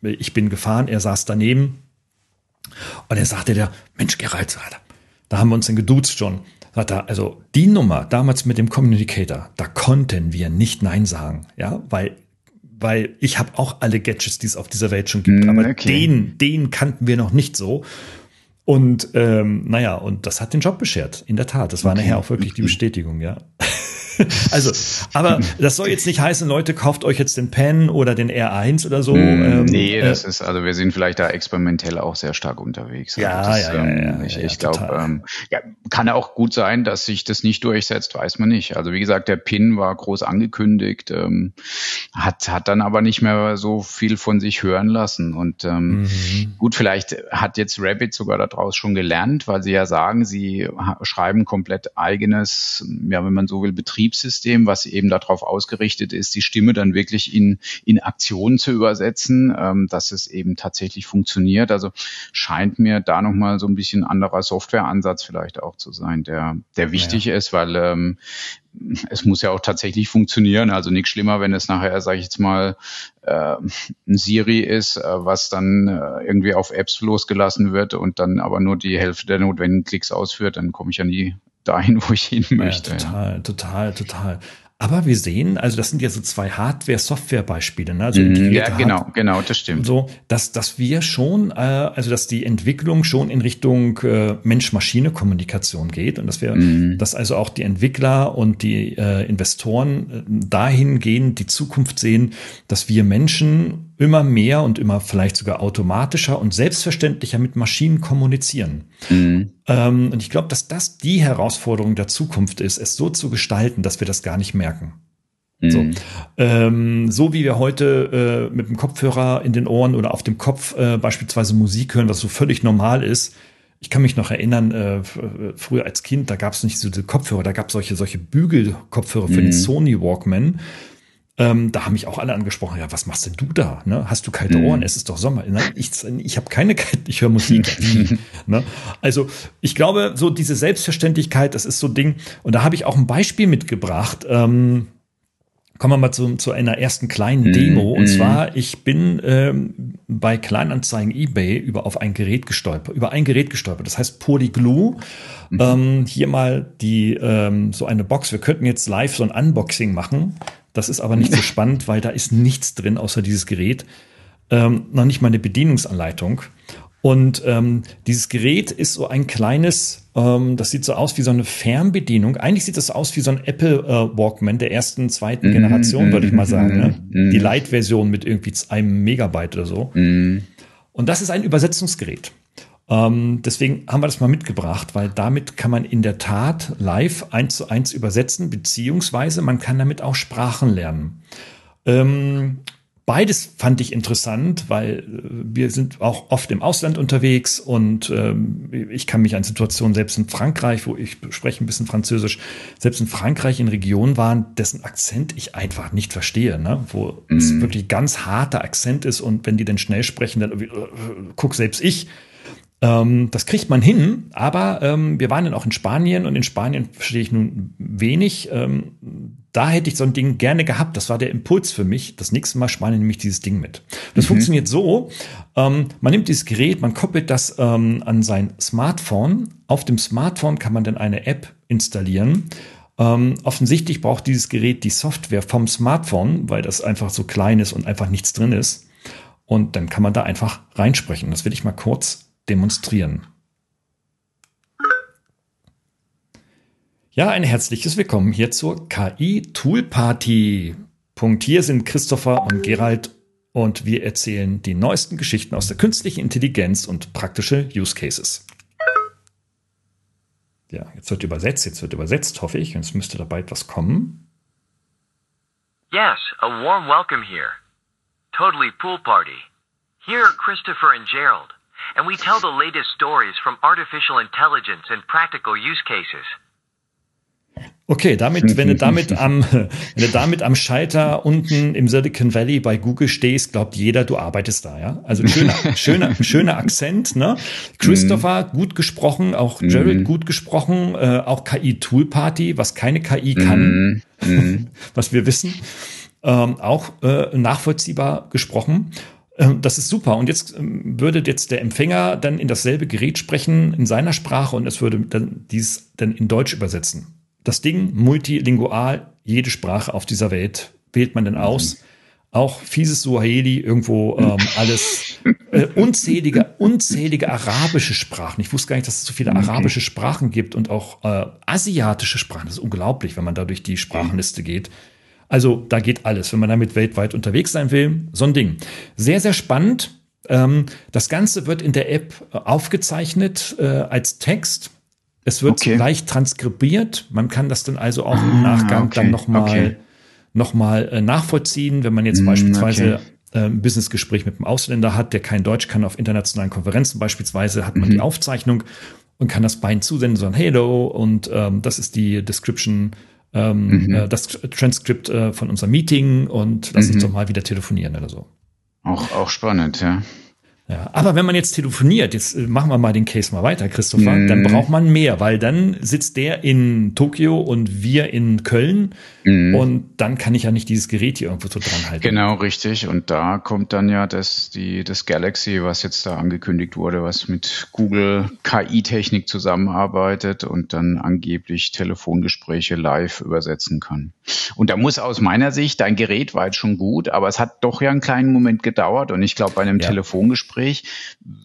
Ich bin gefahren, er saß daneben und er sagte der, Mensch, Gerald, da haben wir uns dann geduzt schon. Sagt er, also die Nummer damals mit dem Communicator, da konnten wir nicht Nein sagen, ja, weil weil ich habe auch alle Gadgets, die es auf dieser Welt schon gibt, mhm, aber okay. den, den kannten wir noch nicht so. Und ähm, naja, und das hat den Job beschert, in der Tat. Das war okay. nachher auch wirklich die Bestätigung, ja. (laughs) also, aber das soll jetzt nicht heißen, Leute, kauft euch jetzt den Pen oder den R1 oder so. Mm, ähm, nee, äh, das ist, also wir sind vielleicht da experimentell auch sehr stark unterwegs. Ja, also das, ja, ja, ja, ähm, Ich, ja, ich glaube, ähm, ja, kann auch gut sein, dass sich das nicht durchsetzt, weiß man nicht. Also wie gesagt, der Pin war groß angekündigt, ähm, hat, hat dann aber nicht mehr so viel von sich hören lassen. Und ähm, mhm. gut, vielleicht hat jetzt Rabbit sogar daraus schon gelernt, weil sie ja sagen, sie schreiben komplett eigenes, ja, wenn man so will, Betrieb Betriebssystem, was eben darauf ausgerichtet ist, die Stimme dann wirklich in, in Aktionen zu übersetzen, ähm, dass es eben tatsächlich funktioniert. Also scheint mir da nochmal so ein bisschen anderer Softwareansatz vielleicht auch zu sein, der, der wichtig ja. ist, weil ähm, es muss ja auch tatsächlich funktionieren. Also nichts schlimmer, wenn es nachher, sage ich jetzt mal, äh, ein Siri ist, äh, was dann äh, irgendwie auf Apps losgelassen wird und dann aber nur die Hälfte der notwendigen Klicks ausführt, dann komme ich ja nie dahin, wo ich hin möchte. Ja, total, ja. total, total. Aber wir sehen, also das sind ja so zwei Hardware-Software-Beispiele, ne? Also mhm, ja, genau, Hard genau, das stimmt. So, dass, dass wir schon, äh, also dass die Entwicklung schon in Richtung äh, Mensch-Maschine-Kommunikation geht und dass wir, mhm. dass also auch die Entwickler und die äh, Investoren äh, dahingehend die Zukunft sehen, dass wir Menschen immer mehr und immer vielleicht sogar automatischer und selbstverständlicher mit Maschinen kommunizieren. Mhm. Ähm, und ich glaube, dass das die Herausforderung der Zukunft ist, es so zu gestalten, dass wir das gar nicht merken. Mhm. So. Ähm, so wie wir heute äh, mit dem Kopfhörer in den Ohren oder auf dem Kopf äh, beispielsweise Musik hören, was so völlig normal ist. Ich kann mich noch erinnern, äh, früher als Kind, da gab es nicht so diese Kopfhörer, da gab es solche, solche Bügelkopfhörer für mhm. den Sony Walkman. Ähm, da haben mich auch alle angesprochen, ja, was machst denn du da? Ne? Hast du kalte mhm. Ohren? Es ist doch Sommer. Nein, ich, ich habe keine kalte, ich höre Musik. (laughs) ne? Also ich glaube, so diese Selbstverständlichkeit, das ist so ein Ding. Und da habe ich auch ein Beispiel mitgebracht. Ähm, Kommen wir mal zu, zu einer ersten kleinen mhm, Demo. Und mm. zwar, ich bin ähm, bei Kleinanzeigen eBay über auf ein Gerät gestolpert, über ein Gerät gestolpert. Das heißt Polyglue. Mhm. Ähm, hier mal die ähm, so eine Box. Wir könnten jetzt live so ein Unboxing machen. Das ist aber nicht so spannend, weil da ist nichts drin außer dieses Gerät. Ähm, noch nicht mal eine Bedienungsanleitung. Und ähm, dieses Gerät ist so ein kleines, ähm, das sieht so aus wie so eine Fernbedienung. Eigentlich sieht das aus wie so ein Apple äh, Walkman der ersten, zweiten mm, Generation, mm, würde ich mal sagen. Ne? Mm, Die Light-Version mit irgendwie einem Megabyte oder so. Mhm. Und das ist ein Übersetzungsgerät. Ähm, deswegen haben wir das mal mitgebracht, weil damit kann man in der Tat live eins zu eins übersetzen, beziehungsweise man kann damit auch Sprachen lernen. Ähm, Beides fand ich interessant, weil äh, wir sind auch oft im Ausland unterwegs und ähm, ich kann mich an Situationen selbst in Frankreich, wo ich spreche ein bisschen Französisch, selbst in Frankreich in Regionen waren, dessen Akzent ich einfach nicht verstehe, ne? wo mm. es mhm. wirklich ganz harter Akzent ist und wenn die dann schnell sprechen, dann äh, guck selbst ich ähm, das kriegt man hin, aber ähm, wir waren dann auch in Spanien und in Spanien verstehe ich nun wenig. Ähm, da hätte ich so ein Ding gerne gehabt. Das war der Impuls für mich. Das nächste Mal Spanien nehme ich dieses Ding mit. Das mhm. funktioniert so: ähm, Man nimmt dieses Gerät, man koppelt das ähm, an sein Smartphone. Auf dem Smartphone kann man dann eine App installieren. Ähm, offensichtlich braucht dieses Gerät die Software vom Smartphone, weil das einfach so klein ist und einfach nichts drin ist. Und dann kann man da einfach reinsprechen. Das will ich mal kurz demonstrieren. Ja, ein herzliches Willkommen hier zur KI Tool Party. Punkt hier sind Christopher und Gerald und wir erzählen die neuesten Geschichten aus der künstlichen Intelligenz und praktische Use Cases. Ja, jetzt wird übersetzt, jetzt wird übersetzt, hoffe ich. Jetzt müsste dabei etwas kommen. Yes, a warm welcome here. Totally pool party. Here are Christopher and Gerald. And we tell the latest stories from artificial intelligence and practical use cases. Okay, damit, wenn du damit (laughs) am, (laughs) wenn du damit am Scheiter unten im Silicon Valley bei Google stehst, glaubt jeder, du arbeitest da, ja. Also schöner, (laughs) schöner, schöner Akzent, ne? Christopher mm. gut gesprochen, auch Jared mm. gut gesprochen, äh, auch KI Tool Party, was keine KI kann, mm. was wir wissen, ähm, auch äh, nachvollziehbar gesprochen. Ähm, das ist super. Und jetzt ähm, würde jetzt der Empfänger dann in dasselbe Gerät sprechen, in seiner Sprache, und es würde dann dies dann in Deutsch übersetzen. Das Ding multilingual, jede Sprache auf dieser Welt wählt man dann aus. Mhm. Auch fieses Suaheli, irgendwo ähm, alles äh, unzählige, unzählige arabische Sprachen. Ich wusste gar nicht, dass es so viele okay. arabische Sprachen gibt und auch äh, asiatische Sprachen. Das ist unglaublich, wenn man da durch die Sprachenliste geht. Also da geht alles, wenn man damit weltweit unterwegs sein will. So ein Ding. Sehr, sehr spannend. Ähm, das Ganze wird in der App äh, aufgezeichnet äh, als Text. Es wird okay. leicht transkribiert. Man kann das dann also auch im ah, Nachgang okay. dann nochmal okay. noch mal, äh, nachvollziehen, wenn man jetzt mm, beispielsweise ein Businessgespräch mit einem Ausländer hat, der kein Deutsch kann auf internationalen Konferenzen beispielsweise, hat man mhm. die Aufzeichnung und kann das beiden zusenden, so ein Hello und ähm, das ist die Description ähm, mhm. äh, das Transkript äh, von unserem Meeting und lass mhm. uns doch mal wieder telefonieren oder so. Auch, auch spannend, ja. Ja, aber wenn man jetzt telefoniert, jetzt äh, machen wir mal den Case mal weiter, Christopher, mm. dann braucht man mehr, weil dann sitzt der in Tokio und wir in Köln mm. und dann kann ich ja nicht dieses Gerät hier irgendwo so dran halten. Genau, richtig. Und da kommt dann ja das, die, das Galaxy, was jetzt da angekündigt wurde, was mit Google KI-Technik zusammenarbeitet und dann angeblich Telefongespräche live übersetzen kann. Und da muss aus meiner Sicht, dein Gerät war jetzt schon gut, aber es hat doch ja einen kleinen Moment gedauert und ich glaube, bei einem ja. Telefongespräch Gespräch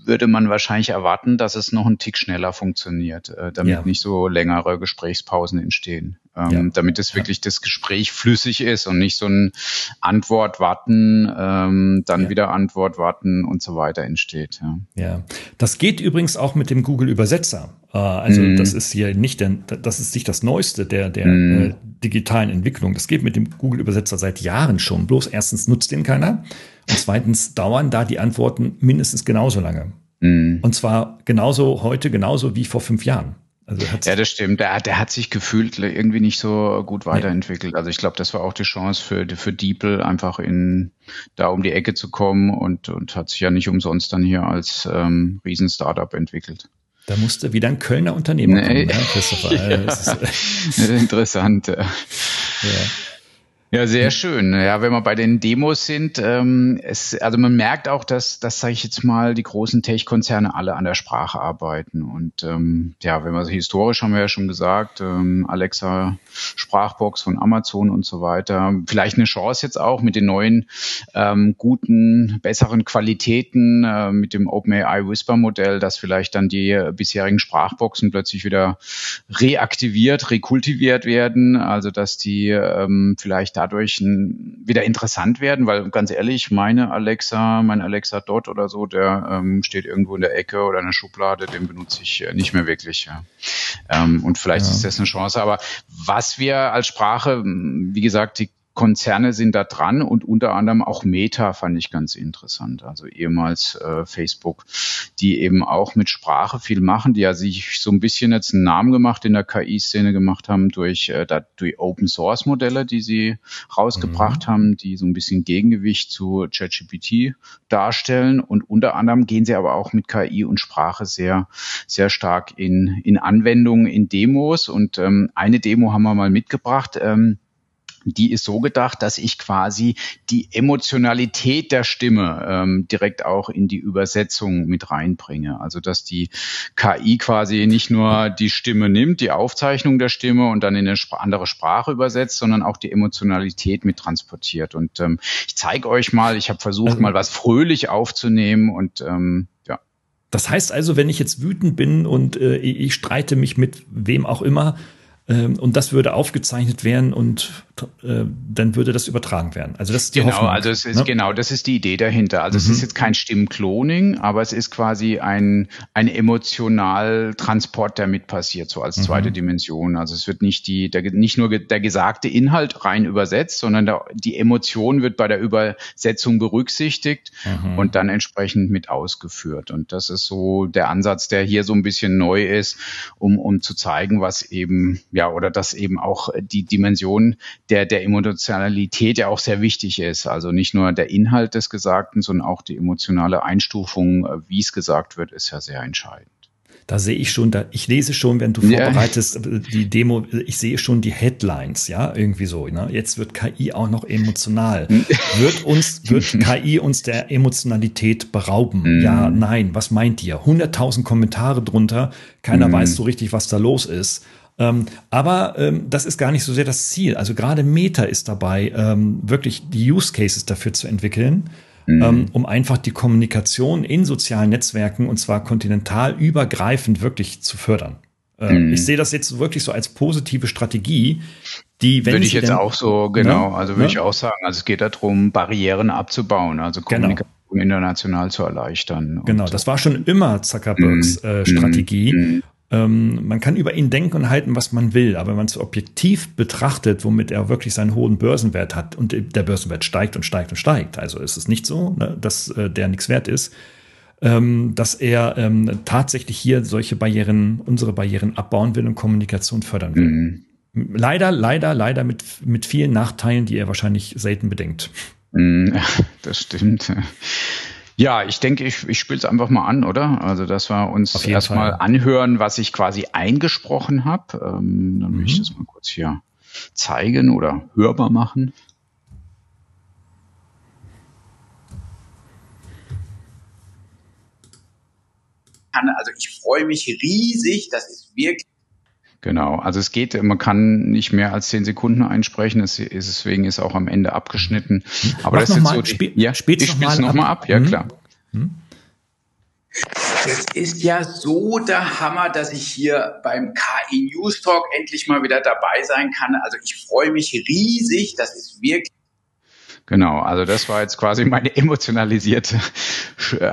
würde man wahrscheinlich erwarten, dass es noch einen Tick schneller funktioniert, äh, damit ja. nicht so längere Gesprächspausen entstehen. Ähm, ja. Damit es wirklich das Gespräch flüssig ist und nicht so ein Antwort warten, ähm, dann wieder Antwort warten und so weiter entsteht. Ja. das geht übrigens auch mit dem Google Übersetzer. Äh, also mhm. das ist hier nicht, der, das ist nicht das Neueste der, der mhm. Digitalen Entwicklung. Das geht mit dem Google Übersetzer seit Jahren schon. Bloß erstens nutzt den keiner. Und zweitens dauern da die Antworten mindestens genauso lange. Mhm. Und zwar genauso heute, genauso wie vor fünf Jahren. Also ja, das stimmt. Der, der hat sich gefühlt irgendwie nicht so gut weiterentwickelt. Also ich glaube, das war auch die Chance für, für Diepel, einfach in da um die Ecke zu kommen und, und hat sich ja nicht umsonst dann hier als ähm, Riesen-Startup entwickelt. Da musste wieder ein Kölner Unternehmer nee. kommen, (laughs) ja, Christopher. ja. Interessant. Ja. Ja, sehr schön. Ja, wenn wir bei den Demos sind, ähm, es, also man merkt auch, dass, dass sage ich jetzt mal, die großen Tech-Konzerne alle an der Sprache arbeiten. Und ähm, ja, wenn wir so historisch haben wir ja schon gesagt, ähm, Alexa Sprachbox von Amazon und so weiter. Vielleicht eine Chance jetzt auch mit den neuen ähm, guten, besseren Qualitäten, äh, mit dem OpenAI Whisper-Modell, dass vielleicht dann die bisherigen Sprachboxen plötzlich wieder reaktiviert, rekultiviert werden. Also dass die ähm, vielleicht dadurch wieder interessant werden, weil ganz ehrlich, meine Alexa, mein Alexa Dot oder so, der ähm, steht irgendwo in der Ecke oder in der Schublade, den benutze ich äh, nicht mehr wirklich. Ja. Ähm, und vielleicht ja. ist das eine Chance. Aber was wir als Sprache, wie gesagt, die Konzerne sind da dran und unter anderem auch Meta fand ich ganz interessant. Also ehemals äh, Facebook, die eben auch mit Sprache viel machen, die ja sich so ein bisschen jetzt einen Namen gemacht in der KI-Szene gemacht haben durch, äh, durch Open Source Modelle, die sie rausgebracht mhm. haben, die so ein bisschen Gegengewicht zu ChatGPT darstellen. Und unter anderem gehen sie aber auch mit KI und Sprache sehr, sehr stark in, in Anwendungen, in Demos. Und ähm, eine Demo haben wir mal mitgebracht. Ähm, die ist so gedacht, dass ich quasi die Emotionalität der Stimme ähm, direkt auch in die Übersetzung mit reinbringe. Also dass die KI quasi nicht nur die Stimme nimmt, die Aufzeichnung der Stimme und dann in eine andere Sprache übersetzt, sondern auch die Emotionalität mit transportiert. Und ähm, ich zeige euch mal, ich habe versucht, also mal was fröhlich aufzunehmen und ähm, ja. Das heißt also, wenn ich jetzt wütend bin und äh, ich streite mich mit wem auch immer, ähm, und das würde aufgezeichnet werden und äh, dann würde das übertragen werden. Also das ist die genau, Hoffnung, also es ist ne? genau, das ist die Idee dahinter. Also mhm. es ist jetzt kein Stimmcloning, aber es ist quasi ein ein Emotionaltransport, der mit passiert, so als zweite mhm. Dimension. Also es wird nicht die der, nicht nur der gesagte Inhalt rein übersetzt, sondern der, die Emotion wird bei der Übersetzung berücksichtigt mhm. und dann entsprechend mit ausgeführt. Und das ist so der Ansatz, der hier so ein bisschen neu ist, um um zu zeigen, was eben ja oder dass eben auch die Dimension der, der Emotionalität ja auch sehr wichtig ist. Also nicht nur der Inhalt des Gesagten, sondern auch die emotionale Einstufung, äh, wie es gesagt wird, ist ja sehr entscheidend. Da sehe ich schon, da, ich lese schon, wenn du vorbereitest, ja. Äh, die Demo, ich sehe schon die Headlines, ja, irgendwie so. Ne? Jetzt wird KI auch noch emotional. wird uns, wird KI uns der Emotionalität berauben? Mm. Ja, nein, was meint ihr? 100.000 Kommentare drunter, keiner mm. weiß so richtig, was da los ist. Ähm, aber ähm, das ist gar nicht so sehr das Ziel. Also gerade Meta ist dabei, ähm, wirklich die Use Cases dafür zu entwickeln, mhm. Ähm, um einfach die Kommunikation in sozialen Netzwerken und zwar kontinental übergreifend wirklich zu fördern. Ähm, mhm. Ich sehe das jetzt wirklich so als positive Strategie, die, wenn würde ich jetzt denn, auch so, genau, ne? also würde ne? ich auch sagen, also es geht darum, Barrieren abzubauen, also genau. Kommunikation genau. international zu erleichtern. Genau, das war schon immer Zuckerbergs mhm. äh, Strategie. Mhm. Ähm, man kann über ihn denken und halten, was man will, aber wenn man es objektiv betrachtet, womit er wirklich seinen hohen Börsenwert hat und der Börsenwert steigt und steigt und steigt, also ist es nicht so, ne, dass äh, der nichts wert ist, ähm, dass er ähm, tatsächlich hier solche Barrieren, unsere Barrieren abbauen will und Kommunikation fördern will. Mhm. Leider, leider, leider mit, mit vielen Nachteilen, die er wahrscheinlich selten bedenkt. Mhm, (laughs) das stimmt. Ja, ich denke, ich, ich spiele es einfach mal an, oder? Also, dass wir uns erstmal anhören, was ich quasi eingesprochen habe. Ähm, dann mhm. will ich mhm. das mal kurz hier zeigen oder hörbar machen. Also ich freue mich riesig, das ist wirklich Genau, also es geht, man kann nicht mehr als zehn Sekunden einsprechen, es ist, deswegen ist auch am Ende abgeschnitten. Aber Mach das ist mal, so, spiel, ja, ich spiele es nochmal ab. ab. Ja, hm? klar. Hm? Es ist ja so der Hammer, dass ich hier beim KI News Talk endlich mal wieder dabei sein kann. Also ich freue mich riesig. Das ist wirklich Genau, also das war jetzt quasi meine emotionalisierte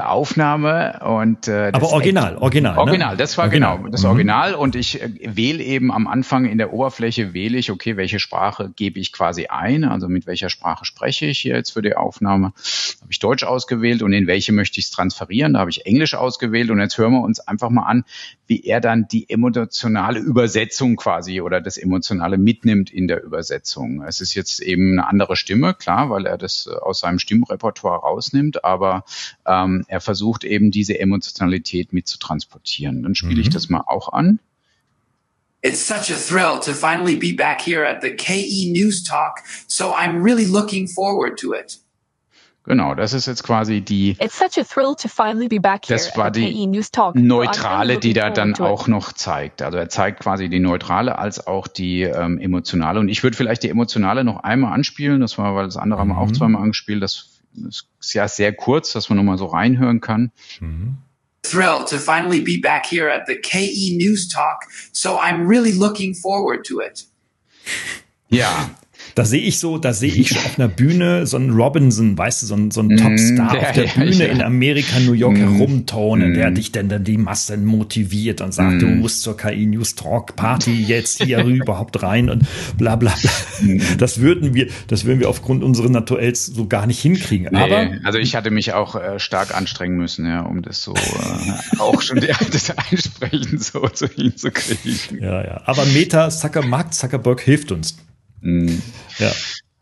Aufnahme und äh, aber original, original, original. Ne? Das war original. genau das mhm. Original und ich äh, wähle eben am Anfang in der Oberfläche wähle ich, okay, welche Sprache gebe ich quasi ein, also mit welcher Sprache spreche ich hier jetzt für die Aufnahme. Habe ich Deutsch ausgewählt und in welche möchte ich es transferieren? Da habe ich Englisch ausgewählt und jetzt hören wir uns einfach mal an, wie er dann die emotionale Übersetzung quasi oder das emotionale mitnimmt in der Übersetzung. Es ist jetzt eben eine andere Stimme, klar, weil weil er das äh, aus seinem Stimmrepertoire rausnimmt, aber ähm, er versucht eben diese Emotionalität mit zu transportieren. Dann spiele mhm. ich das mal auch an. It's such a thrill to finally be back here at the KE News Talk, so I'm really looking forward to it. Genau, das ist jetzt quasi die. It's such a thrill to finally be back here das war die e neutrale, die da dann auch noch zeigt. Also er zeigt quasi die neutrale als auch die ähm, emotionale. Und ich würde vielleicht die emotionale noch einmal anspielen. Das war, weil das andere haben wir auch mhm. zweimal angespielt. Das ist ja sehr kurz, dass man nochmal so reinhören kann. Mhm. Thrill to finally be back here at the KE News Talk. So I'm really looking forward to it. Ja, da sehe ich so, da sehe ich schon auf einer Bühne so einen Robinson, weißt du, so einen, so einen Topstar ja, auf der ja, Bühne ja. in Amerika, New York mm. herumtonen, mm. der dich denn dann die Massen motiviert und sagt, mm. du musst zur KI News Talk Party jetzt hier (laughs) überhaupt rein und bla bla bla. Mm. Das würden wir, das würden wir aufgrund unseres Naturells so gar nicht hinkriegen. Nee, Aber also ich hatte mich auch äh, stark anstrengen müssen, ja, um das so äh, auch schon das Einsprechen so zu hinzukriegen. Ja, ja. Aber Meta Zucker, Mark Zuckerberg hilft uns. Mhm. Ja.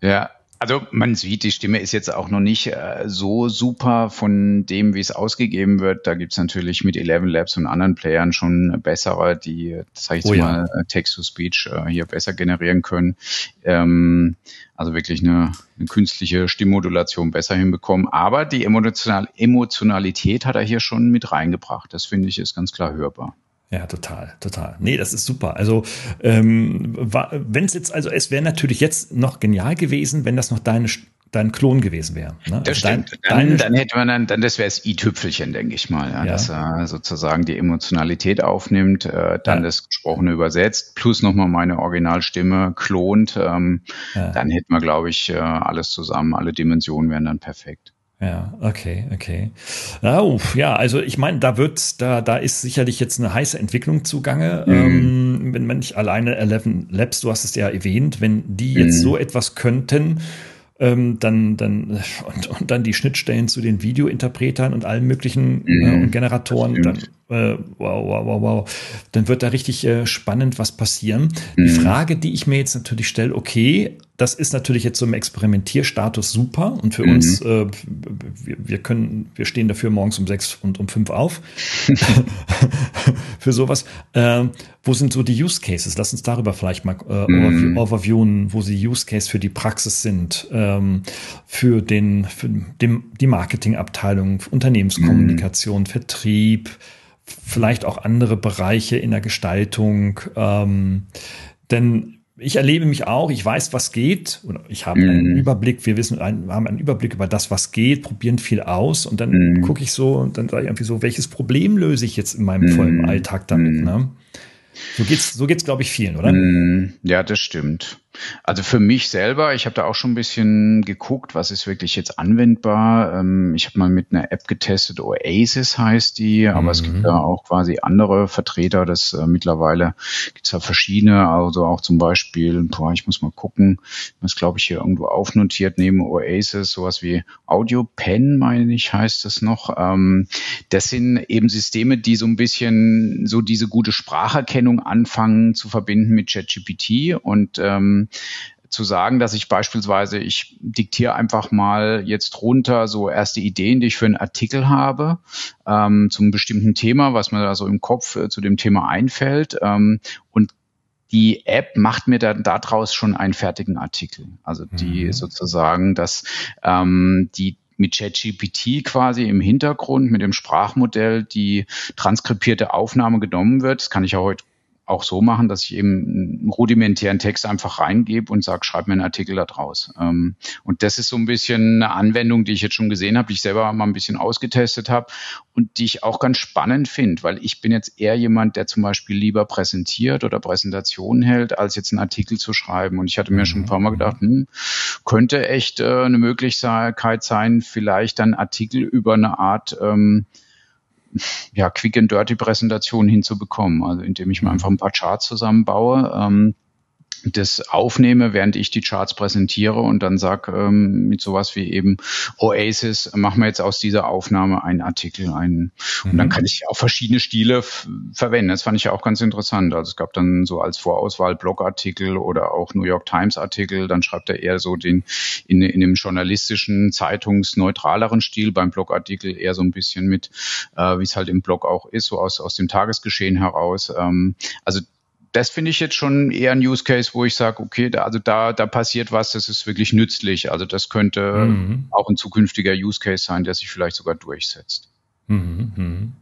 Ja, also man sieht, die Stimme ist jetzt auch noch nicht äh, so super von dem, wie es ausgegeben wird. Da gibt's natürlich mit Eleven Labs und anderen Playern schon bessere, die, sag ich oh, ja. mal, äh, Text-to-Speech äh, hier besser generieren können. Ähm, also wirklich eine, eine künstliche Stimmmodulation besser hinbekommen. Aber die Emotional Emotionalität hat er hier schon mit reingebracht. Das finde ich ist ganz klar hörbar. Ja, total, total. Nee, das ist super. Also, ähm, wenn es jetzt, also es wäre natürlich jetzt noch genial gewesen, wenn das noch deine dein Klon gewesen wäre. Ne? Das also stimmt. Dein, dann, dann, hätte man dann, dann das wäre das i-Tüpfelchen, denke ich mal, ja, ja. dass er sozusagen die Emotionalität aufnimmt, äh, dann ja. das Gesprochene übersetzt, plus nochmal meine Originalstimme klont. Ähm. Dann hätten wir, glaube ich, äh, alles zusammen, alle Dimensionen wären dann perfekt. Ja, okay, okay. Oh, ja, also ich meine, da wird, da, da ist sicherlich jetzt eine heiße Entwicklung zugange. Mhm. Ähm, wenn man nicht alleine Eleven Labs, du hast es ja erwähnt, wenn die jetzt mhm. so etwas könnten, ähm, dann, dann, und, und dann die Schnittstellen zu den Videointerpretern und allen möglichen äh, mhm. äh, Generatoren, dann, wow, wow, wow, wow, dann wird da richtig äh, spannend was passieren. Die mhm. Frage, die ich mir jetzt natürlich stelle, okay, das ist natürlich jetzt so im Experimentierstatus super und für mhm. uns, äh, wir, wir, können, wir stehen dafür morgens um sechs und um fünf auf (laughs) (laughs) für sowas. Äh, wo sind so die Use Cases? Lass uns darüber vielleicht mal äh, mhm. overviewen, wo sie Use Case für die Praxis sind, ähm, für den, für den, die Marketingabteilung, Unternehmenskommunikation, mhm. Vertrieb, vielleicht auch andere Bereiche in der Gestaltung. Ähm, denn ich erlebe mich auch, ich weiß, was geht, ich habe einen mhm. Überblick, wir wissen, ein, haben einen Überblick über das, was geht, probieren viel aus und dann mm. gucke ich so und dann sage ich irgendwie so, welches Problem löse ich jetzt in meinem mm. vollen Alltag damit, mm. ne? So geht's, so geht's, glaube ich, vielen, oder? Mhm. Ja, das stimmt. Also für mich selber, ich habe da auch schon ein bisschen geguckt, was ist wirklich jetzt anwendbar. Ähm, ich habe mal mit einer App getestet, Oasis heißt die, aber mhm. es gibt da mhm. auch quasi andere Vertreter. Das äh, mittlerweile gibt es da verschiedene, also auch zum Beispiel, boah, ich muss mal gucken, das glaube ich hier irgendwo aufnotiert, neben Oasis, sowas wie Audio Pen, meine ich, heißt das noch. Ähm, das sind eben Systeme, die so ein bisschen so diese gute Spracherkennung anfangen zu verbinden mit ChatGPT und ähm, zu sagen, dass ich beispielsweise, ich diktiere einfach mal jetzt runter so erste Ideen, die ich für einen Artikel habe, ähm, zum bestimmten Thema, was mir da so im Kopf äh, zu dem Thema einfällt ähm, und die App macht mir dann daraus schon einen fertigen Artikel. Also die mhm. sozusagen, dass ähm, die mit ChatGPT quasi im Hintergrund mit dem Sprachmodell die transkribierte Aufnahme genommen wird. Das kann ich ja heute auch so machen, dass ich eben einen rudimentären Text einfach reingebe und sage, schreib mir einen Artikel da draus. Ähm, und das ist so ein bisschen eine Anwendung, die ich jetzt schon gesehen habe, die ich selber mal ein bisschen ausgetestet habe und die ich auch ganz spannend finde, weil ich bin jetzt eher jemand, der zum Beispiel lieber präsentiert oder Präsentationen hält, als jetzt einen Artikel zu schreiben. Und ich hatte mir schon ein paar Mal gedacht, hm, könnte echt äh, eine Möglichkeit sein, vielleicht dann Artikel über eine Art ähm, ja, Quick and Dirty Präsentation hinzubekommen. Also indem ich mir einfach ein paar Charts zusammenbaue. Ähm, das aufnehme, während ich die Charts präsentiere und dann sag ähm, mit sowas wie eben Oasis, machen wir jetzt aus dieser Aufnahme einen Artikel, einen mhm. und dann mhm. kann ich auch verschiedene Stile verwenden. Das fand ich ja auch ganz interessant. Also es gab dann so als Vorauswahl Blogartikel oder auch New York Times Artikel. Dann schreibt er eher so den in, in dem journalistischen, zeitungsneutraleren Stil. Beim Blogartikel eher so ein bisschen mit, äh, wie es halt im Blog auch ist, so aus aus dem Tagesgeschehen heraus. Ähm, also das finde ich jetzt schon eher ein Use Case, wo ich sage, okay, da, also da, da passiert was, das ist wirklich nützlich. Also das könnte mhm. auch ein zukünftiger Use Case sein, der sich vielleicht sogar durchsetzt. Mhm. Mhm.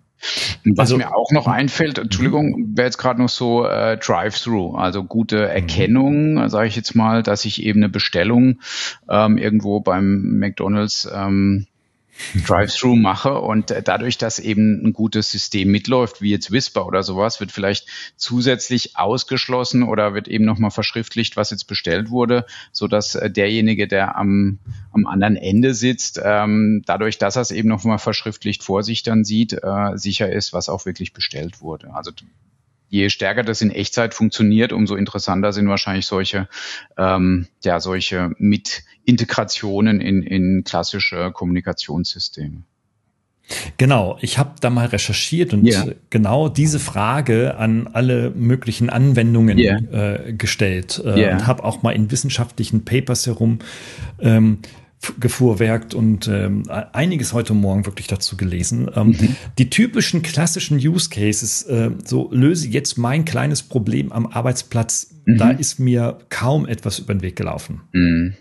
Was also, mir auch noch einfällt, Entschuldigung, wäre jetzt gerade noch so äh, Drive-Through, also gute mhm. Erkennung, sage ich jetzt mal, dass ich eben eine Bestellung ähm, irgendwo beim McDonald's ähm, Drive-Thru mache und äh, dadurch, dass eben ein gutes System mitläuft, wie jetzt Whisper oder sowas, wird vielleicht zusätzlich ausgeschlossen oder wird eben nochmal verschriftlicht, was jetzt bestellt wurde, so dass äh, derjenige, der am, am anderen Ende sitzt, ähm, dadurch, dass er es eben nochmal verschriftlicht vor sich dann sieht, äh, sicher ist, was auch wirklich bestellt wurde. Also je stärker das in Echtzeit funktioniert, umso interessanter sind wahrscheinlich solche, ähm, ja, solche mit Integrationen in, in klassische Kommunikationssysteme. Genau, ich habe da mal recherchiert und yeah. genau diese Frage an alle möglichen Anwendungen yeah. äh, gestellt äh, yeah. und habe auch mal in wissenschaftlichen Papers herum ähm, gefuhrwerkt und ähm, einiges heute Morgen wirklich dazu gelesen. Ähm, mhm. Die typischen klassischen Use Cases, äh, so löse jetzt mein kleines Problem am Arbeitsplatz, mhm. da ist mir kaum etwas über den Weg gelaufen. Mhm.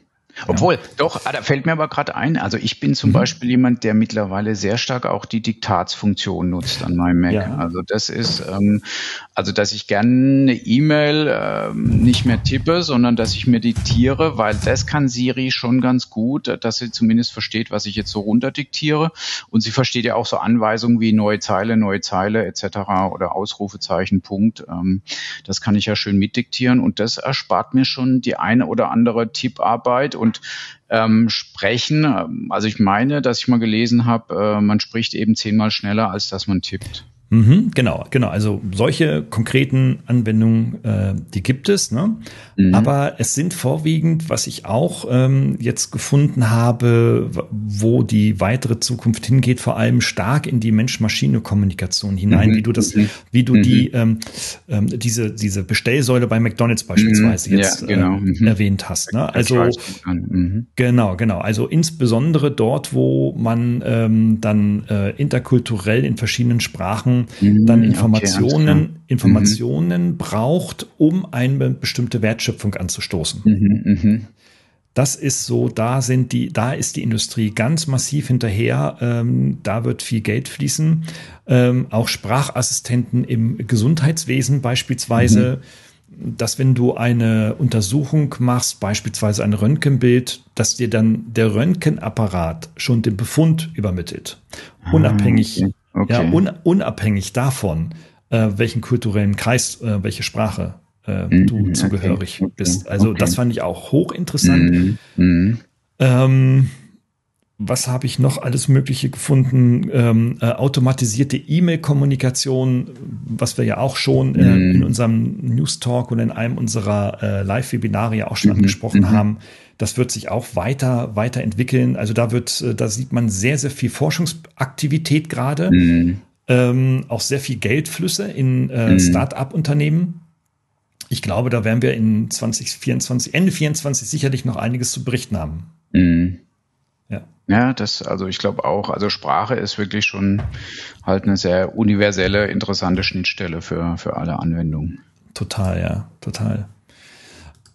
Obwohl, ja. doch, ah, da fällt mir aber gerade ein, also ich bin zum mhm. Beispiel jemand, der mittlerweile sehr stark auch die Diktatsfunktion nutzt an meinem Mac. Ja. Also das ist, ähm, also dass ich gerne eine E-Mail ähm, nicht mehr tippe, sondern dass ich mir diktiere, weil das kann Siri schon ganz gut, dass sie zumindest versteht, was ich jetzt so runterdiktiere. Und sie versteht ja auch so Anweisungen wie neue Zeile, neue Zeile etc. oder Ausrufezeichen, Punkt. Ähm, das kann ich ja schön mitdiktieren und das erspart mir schon die eine oder andere Tipparbeit und und ähm, sprechen. Also ich meine, dass ich mal gelesen habe, äh, man spricht eben zehnmal schneller, als dass man tippt. Mhm, genau, genau. Also solche konkreten Anwendungen, äh, die gibt es. Ne? Mhm. Aber es sind vorwiegend, was ich auch ähm, jetzt gefunden habe, wo die weitere Zukunft hingeht, vor allem stark in die Mensch-Maschine-Kommunikation hinein, mhm. wie du das, mhm. wie du die mhm. ähm, ähm, diese diese Bestellsäule bei McDonald's beispielsweise mhm. jetzt ja, genau. äh, erwähnt hast. Ne? Also genau, genau. Also insbesondere dort, wo man ähm, dann äh, interkulturell in verschiedenen Sprachen dann Informationen, okay, Informationen mhm. braucht, um eine bestimmte Wertschöpfung anzustoßen. Mhm, mhm, das ist so, da sind die, da ist die Industrie ganz massiv hinterher. Ähm, da wird viel Geld fließen. Ähm, auch Sprachassistenten im Gesundheitswesen beispielsweise mhm. dass wenn du eine Untersuchung machst, beispielsweise ein Röntgenbild, dass dir dann der Röntgenapparat schon den Befund übermittelt. Ah, Unabhängig, okay. Okay. Ja, un, unabhängig davon, äh, welchen kulturellen Kreis, äh, welche Sprache äh, mhm, du zugehörig okay. bist. Also okay. das fand ich auch hochinteressant. Mhm. Mhm. Ähm, was habe ich noch alles Mögliche gefunden? Ähm, äh, automatisierte E-Mail-Kommunikation, was wir ja auch schon äh, mhm. in unserem News Talk und in einem unserer äh, Live-Webinare ja auch schon mhm. angesprochen mhm. haben. Das wird sich auch weiter, weiterentwickeln. Also da wird, äh, da sieht man sehr, sehr viel Forschungsaktivität gerade. Mhm. Ähm, auch sehr viel Geldflüsse in äh, mhm. Start-up-Unternehmen. ich glaube, da werden wir in 2024, Ende 24 sicherlich noch einiges zu berichten haben. Ja. ja, das, also ich glaube auch, also Sprache ist wirklich schon halt eine sehr universelle, interessante Schnittstelle für, für alle Anwendungen. Total, ja, total.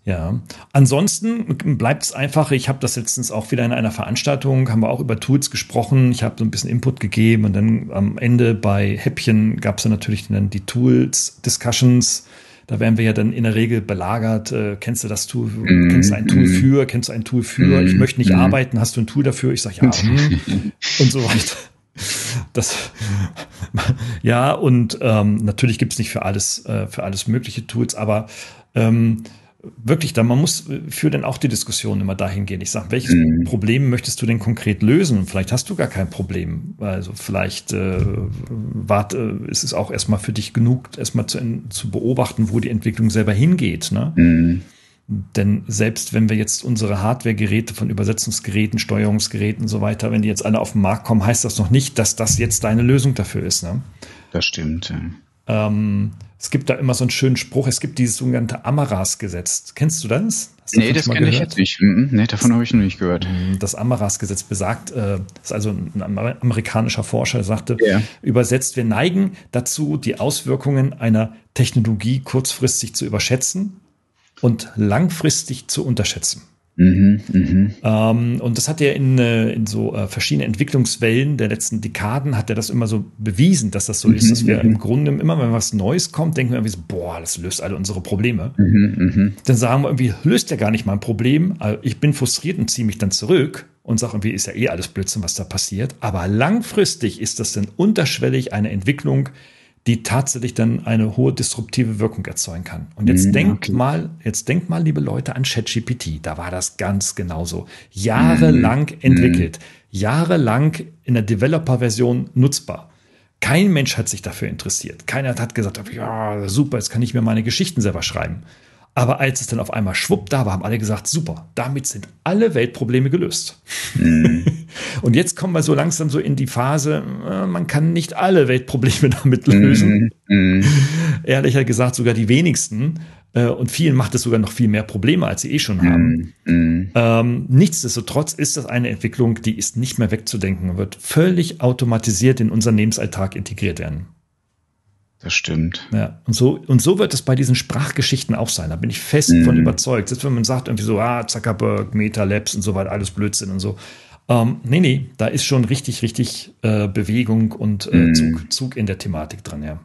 Ja, ansonsten bleibt es einfach, ich habe das letztens auch wieder in einer Veranstaltung, haben wir auch über Tools gesprochen, ich habe so ein bisschen Input gegeben und dann am Ende bei Häppchen gab es dann natürlich dann die Tools-Discussions, da werden wir ja dann in der Regel belagert, äh, kennst du das Tool, mm, kennst du ein Tool mm, für, kennst du ein Tool für, mm, ich möchte nicht mm. arbeiten, hast du ein Tool dafür? Ich sage ja, hm, (laughs) und so weiter. Das, (laughs) ja, und ähm, natürlich gibt es nicht für alles, äh, für alles mögliche Tools, aber ähm, wirklich da, man muss für dann auch die Diskussion immer dahin gehen. Ich sage, welches mhm. Problem möchtest du denn konkret lösen? Vielleicht hast du gar kein Problem. Also vielleicht äh, warte, ist es auch erstmal für dich genug, erstmal zu, zu beobachten, wo die Entwicklung selber hingeht. Ne? Mhm. Denn selbst wenn wir jetzt unsere Hardware-Geräte von Übersetzungsgeräten, Steuerungsgeräten und so weiter, wenn die jetzt alle auf den Markt kommen, heißt das noch nicht, dass das jetzt deine Lösung dafür ist. Ne? Das stimmt. Ja. Ähm, es gibt da immer so einen schönen Spruch, es gibt dieses sogenannte Amaras-Gesetz. Kennst du das? Nee, das kenne ich jetzt nicht. Mhm, nee, davon habe ich noch nicht gehört. Mhm, das Amaras-Gesetz besagt, äh, das ist also ein amerikanischer Forscher, der sagte, ja. übersetzt, wir neigen dazu, die Auswirkungen einer Technologie kurzfristig zu überschätzen und langfristig zu unterschätzen. Mhm, mh. ähm, und das hat er in, äh, in so äh, verschiedenen Entwicklungswellen der letzten Dekaden hat er das immer so bewiesen, dass das so mhm, ist, dass wir mhm. im Grunde immer, wenn was Neues kommt, denken wir irgendwie so, boah, das löst alle unsere Probleme. Mhm, mh. Dann sagen wir irgendwie, löst ja gar nicht mein Problem. Also ich bin frustriert und ziehe mich dann zurück und sage irgendwie, ist ja eh alles Blödsinn, was da passiert. Aber langfristig ist das dann unterschwellig eine Entwicklung, die tatsächlich dann eine hohe disruptive Wirkung erzeugen kann. Und jetzt mhm, denkt okay. mal, jetzt denkt mal, liebe Leute, an ChatGPT. Da war das ganz genauso. Jahrelang mhm. entwickelt, jahrelang in der Developer-Version nutzbar. Kein Mensch hat sich dafür interessiert. Keiner hat gesagt, ja, super, jetzt kann ich mir meine Geschichten selber schreiben. Aber als es dann auf einmal schwupp da war, haben alle gesagt, super, damit sind alle Weltprobleme gelöst. Mhm. (laughs) Und jetzt kommen wir so langsam so in die Phase, äh, man kann nicht alle Weltprobleme (laughs) damit lösen. Mhm. Mhm. Ehrlicher gesagt, sogar die wenigsten. Äh, und vielen macht es sogar noch viel mehr Probleme, als sie eh schon haben. Mhm. mhm. Ähm, nichtsdestotrotz ist das eine Entwicklung, die ist nicht mehr wegzudenken, wird völlig automatisiert in unseren Lebensalltag integriert werden. Das stimmt. Ja, und so, und so wird es bei diesen Sprachgeschichten auch sein. Da bin ich fest mhm. von überzeugt. Selbst wenn man sagt, irgendwie so, ah, Zuckerberg, Meta Labs und so weiter, alles Blödsinn und so. Ähm, nee, nee, da ist schon richtig, richtig äh, Bewegung und äh, mhm. Zug, Zug in der Thematik dran, ja.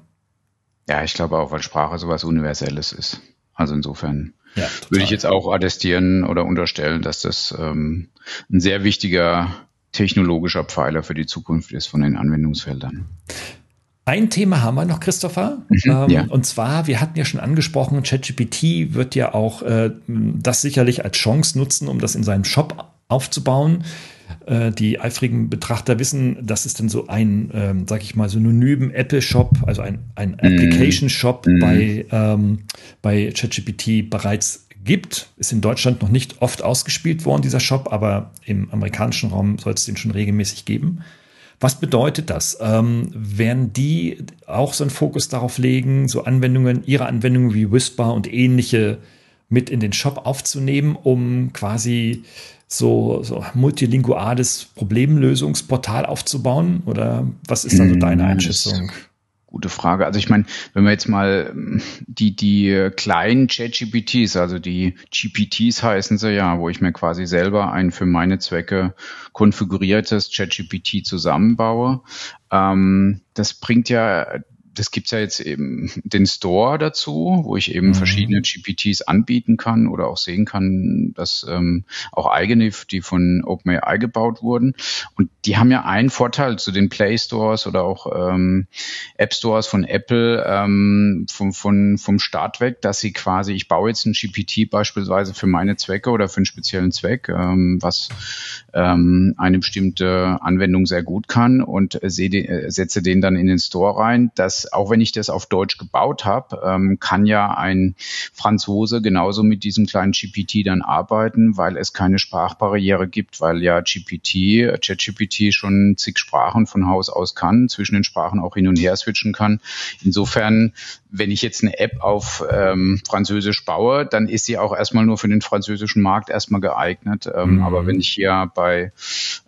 Ja, ich glaube auch, weil Sprache sowas Universelles ist. Also insofern ja, würde ich jetzt auch attestieren oder unterstellen, dass das ähm, ein sehr wichtiger technologischer Pfeiler für die Zukunft ist von den Anwendungsfeldern. Ein Thema haben wir noch, Christopher. Mhm, ähm, ja. Und zwar, wir hatten ja schon angesprochen, ChatGPT wird ja auch äh, das sicherlich als Chance nutzen, um das in seinem Shop aufzubauen. Äh, die eifrigen Betrachter wissen, das ist dann so ein, ähm, sag ich mal, synonymen Apple-Shop, also ein, ein mhm. Application-Shop mm. bei, ähm, bei ChatGPT bereits gibt. Ist in Deutschland noch nicht oft ausgespielt worden, dieser Shop, aber im amerikanischen Raum soll es den schon regelmäßig geben. Was bedeutet das? Ähm, werden die auch so einen Fokus darauf legen, so Anwendungen, ihre Anwendungen wie Whisper und ähnliche mit in den Shop aufzunehmen, um quasi so, so multilinguales Problemlösungsportal aufzubauen? Oder was ist da so deine hm, Einschätzung? Gute Frage. Also ich meine, wenn wir jetzt mal ähm, die, die kleinen ChatGPTs, also die GPTs heißen sie ja, wo ich mir quasi selber ein für meine Zwecke konfiguriertes ChatGPT zusammenbaue, ähm, das bringt ja das gibt's ja jetzt eben (laughs) den Store dazu, wo ich eben mhm. verschiedene GPTs anbieten kann oder auch sehen kann, dass ähm, auch eigene, die von OpenAI gebaut wurden. Und die haben ja einen Vorteil zu den Play Stores oder auch ähm, App Stores von Apple ähm, vom, von, vom Start weg, dass sie quasi, ich baue jetzt ein GPT beispielsweise für meine Zwecke oder für einen speziellen Zweck, ähm, was ähm, eine bestimmte Anwendung sehr gut kann und äh, setze den dann in den Store rein, dass auch wenn ich das auf Deutsch gebaut habe, ähm, kann ja ein Franzose genauso mit diesem kleinen GPT dann arbeiten, weil es keine Sprachbarriere gibt, weil ja GPT, ChatGPT schon zig Sprachen von Haus aus kann, zwischen den Sprachen auch hin und her switchen kann. Insofern wenn ich jetzt eine App auf ähm, Französisch baue, dann ist sie auch erstmal nur für den französischen Markt erstmal geeignet. Ähm, mhm. Aber wenn ich hier bei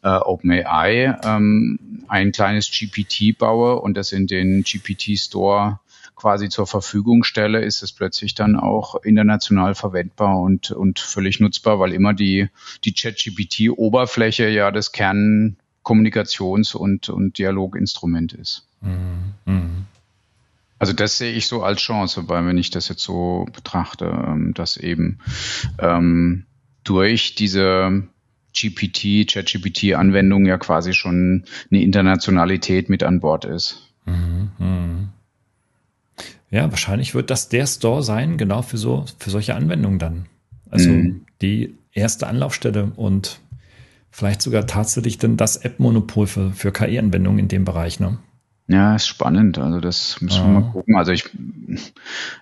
äh, OpenAI ähm, ein kleines GPT baue und das in den GPT Store quasi zur Verfügung stelle, ist es plötzlich dann auch international verwendbar und, und völlig nutzbar, weil immer die, die Chat-GPT-Oberfläche ja das Kernkommunikations- und, und Dialoginstrument ist. Mhm. Also das sehe ich so als Chance, weil wenn ich das jetzt so betrachte, ähm, dass eben ähm, durch diese GPT, ChatGPT-Anwendung ja quasi schon eine Internationalität mit an Bord ist. Mhm, mhm. Ja, wahrscheinlich wird das der Store sein, genau für so, für solche Anwendungen dann. Also mhm. die erste Anlaufstelle und vielleicht sogar tatsächlich dann das App-Monopol für, für KI-Anwendungen in dem Bereich, ne? Ja, ist spannend. Also das müssen wir mal gucken. Also ich,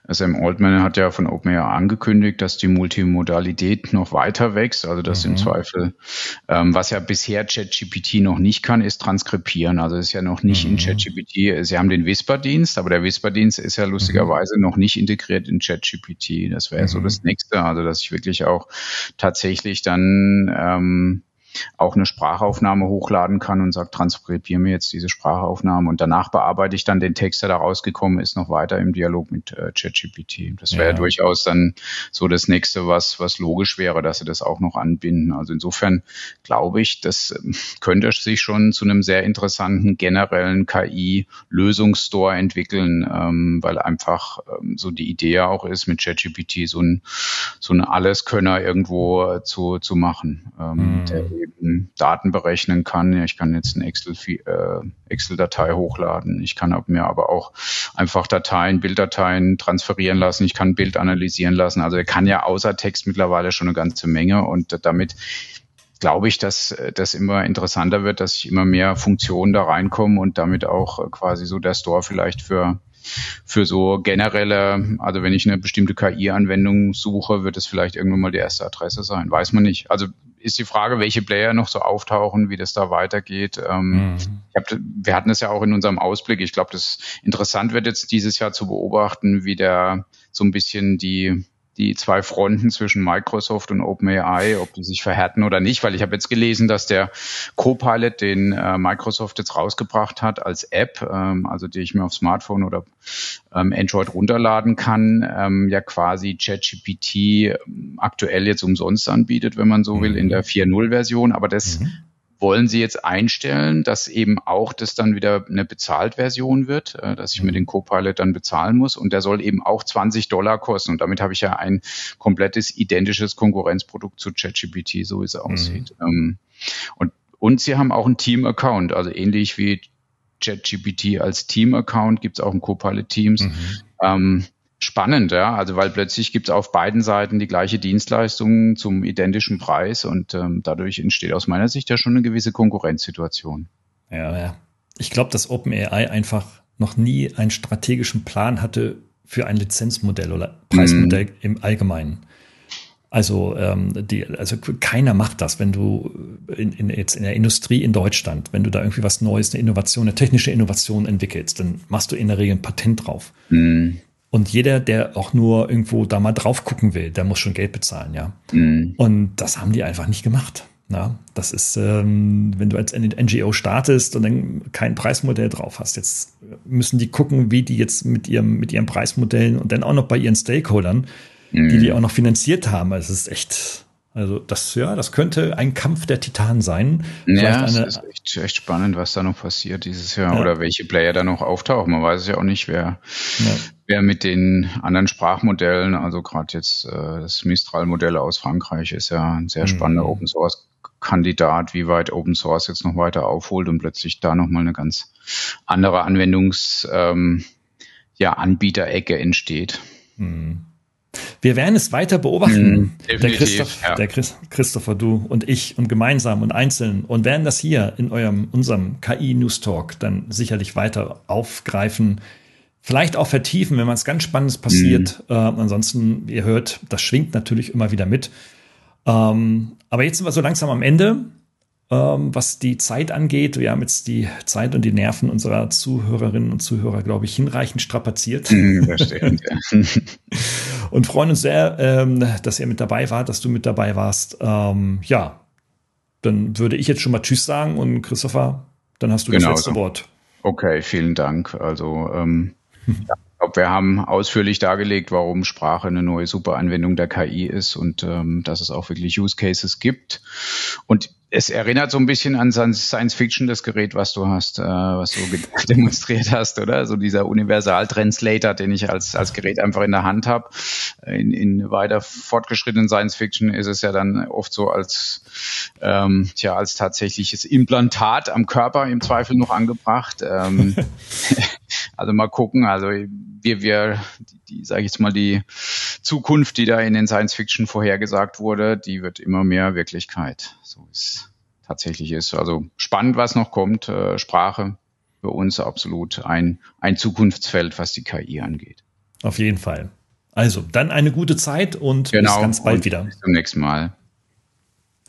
Sam Altman hat ja von OpenAI angekündigt, dass die Multimodalität noch weiter wächst. Also das mhm. im Zweifel, ähm, was ja bisher ChatGPT noch nicht kann, ist transkribieren. Also ist ja noch nicht mhm. in ChatGPT. Sie haben den Whisper-Dienst, aber der Whisper-Dienst ist ja lustigerweise mhm. noch nicht integriert in ChatGPT. Das wäre so mhm. das nächste. Also dass ich wirklich auch tatsächlich dann ähm, auch eine Sprachaufnahme hochladen kann und sagt, transkribiere mir jetzt diese Sprachaufnahme und danach bearbeite ich dann den Text, der da rausgekommen ist, noch weiter im Dialog mit äh, ChatGPT. Das wäre ja. durchaus dann so das nächste, was, was logisch wäre, dass sie das auch noch anbinden. Also insofern glaube ich, das ähm, könnte sich schon zu einem sehr interessanten generellen KI-Lösungsstore entwickeln, ähm, weil einfach ähm, so die Idee auch ist, mit ChatGPT so ein, so ein Alleskönner irgendwo zu, zu machen, ähm, mhm. der eben Daten berechnen kann. Ich kann jetzt eine Excel-Datei äh, Excel hochladen. Ich kann mir aber auch einfach Dateien, Bilddateien transferieren lassen. Ich kann ein Bild analysieren lassen. Also er kann ja außer Text mittlerweile schon eine ganze Menge und damit glaube ich, dass das immer interessanter wird, dass ich immer mehr Funktionen da reinkommen und damit auch quasi so der Store vielleicht für für so generelle, also wenn ich eine bestimmte KI-Anwendung suche, wird es vielleicht irgendwann mal die erste Adresse sein. Weiß man nicht. Also ist die Frage, welche Player noch so auftauchen, wie das da weitergeht. Ähm, mhm. hab, wir hatten es ja auch in unserem Ausblick. Ich glaube, das interessant wird jetzt dieses Jahr zu beobachten, wie der so ein bisschen die die zwei Fronten zwischen Microsoft und OpenAI, ob die sich verhärten oder nicht, weil ich habe jetzt gelesen, dass der Copilot, den äh, Microsoft jetzt rausgebracht hat als App, ähm, also die ich mir auf Smartphone oder ähm, Android runterladen kann, ähm, ja quasi ChatGPT ähm, aktuell jetzt umsonst anbietet, wenn man so will, in der 4.0-Version, aber das mhm wollen Sie jetzt einstellen, dass eben auch das dann wieder eine Bezahltversion wird, äh, dass ich mir den Copilot dann bezahlen muss und der soll eben auch 20 Dollar kosten und damit habe ich ja ein komplettes identisches Konkurrenzprodukt zu ChatGPT, so wie es aussieht. Mhm. Und, und Sie haben auch einen Team-Account, also ähnlich wie ChatGPT als Team-Account gibt es auch ein Copilot Teams. Mhm. Ähm, spannend, ja. Also weil plötzlich gibt es auf beiden Seiten die gleiche Dienstleistung zum identischen Preis und ähm, dadurch entsteht aus meiner Sicht ja schon eine gewisse Konkurrenzsituation. Ja, ja. Ich glaube, dass OpenAI einfach noch nie einen strategischen Plan hatte für ein Lizenzmodell oder Preismodell mm. im Allgemeinen. Also, ähm, die, also keiner macht das, wenn du in, in, jetzt in der Industrie in Deutschland, wenn du da irgendwie was Neues, eine Innovation, eine technische Innovation entwickelst, dann machst du in der Regel ein Patent drauf. Mm. Und jeder, der auch nur irgendwo da mal drauf gucken will, der muss schon Geld bezahlen, ja. Mhm. Und das haben die einfach nicht gemacht. Na, das ist, ähm, wenn du als NGO startest und dann kein Preismodell drauf hast. Jetzt müssen die gucken, wie die jetzt mit ihrem, mit ihren Preismodellen und dann auch noch bei ihren Stakeholdern, mhm. die die auch noch finanziert haben. Also es ist echt, also das, ja, das könnte ein Kampf der Titanen sein. Ja, es ist echt, echt, spannend, was da noch passiert dieses Jahr ja. oder welche Player da noch auftauchen. Man weiß ja auch nicht, wer, ja wer mit den anderen Sprachmodellen, also gerade jetzt äh, das Mistral-Modell aus Frankreich ist ja ein sehr spannender mhm. Open Source Kandidat, wie weit Open Source jetzt noch weiter aufholt und plötzlich da nochmal eine ganz andere Anwendungs ähm, ja, Anbieterecke entsteht. Mhm. Wir werden es weiter beobachten. Mm, der, Christoph, ja. der Chris, Christopher, du und ich und gemeinsam und einzeln und werden das hier in eurem, unserem KI News Talk dann sicherlich weiter aufgreifen, vielleicht auch vertiefen, wenn was ganz Spannendes passiert. Mhm. Äh, ansonsten, ihr hört, das schwingt natürlich immer wieder mit. Ähm, aber jetzt sind wir so langsam am Ende. Ähm, was die Zeit angeht, wir haben jetzt die Zeit und die Nerven unserer Zuhörerinnen und Zuhörer, glaube ich, hinreichend strapaziert. (laughs) Mhm, ja. (laughs) und freuen uns sehr, ähm, dass ihr mit dabei wart, dass du mit dabei warst. Ähm, ja, dann würde ich jetzt schon mal Tschüss sagen und Christopher, dann hast du genau das letzte so. Wort. Okay, vielen Dank. Also ähm, ja, ich glaube, wir haben ausführlich dargelegt, warum Sprache eine neue Superanwendung der KI ist und ähm, dass es auch wirklich Use Cases gibt. Und es erinnert so ein bisschen an Science Fiction, das Gerät, was du hast, äh, was du (laughs) demonstriert hast, oder? So dieser Universal-Translator, den ich als, als Gerät einfach in der Hand habe. In, in weiter fortgeschrittenen Science Fiction ist es ja dann oft so als, ähm, tja, als tatsächliches Implantat am Körper im Zweifel noch angebracht. Ähm, (laughs) (laughs) also mal gucken. Also wir, wir, die, die sage ich jetzt mal, die Zukunft, die da in den Science Fiction vorhergesagt wurde, die wird immer mehr Wirklichkeit. So ist tatsächlich ist. Also spannend, was noch kommt. Äh, Sprache für uns absolut ein, ein Zukunftsfeld, was die KI angeht. Auf jeden Fall. Also, dann eine gute Zeit und genau, bis ganz bald wieder. Bis zum nächsten Mal.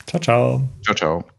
Ciao, ciao. Ciao, ciao.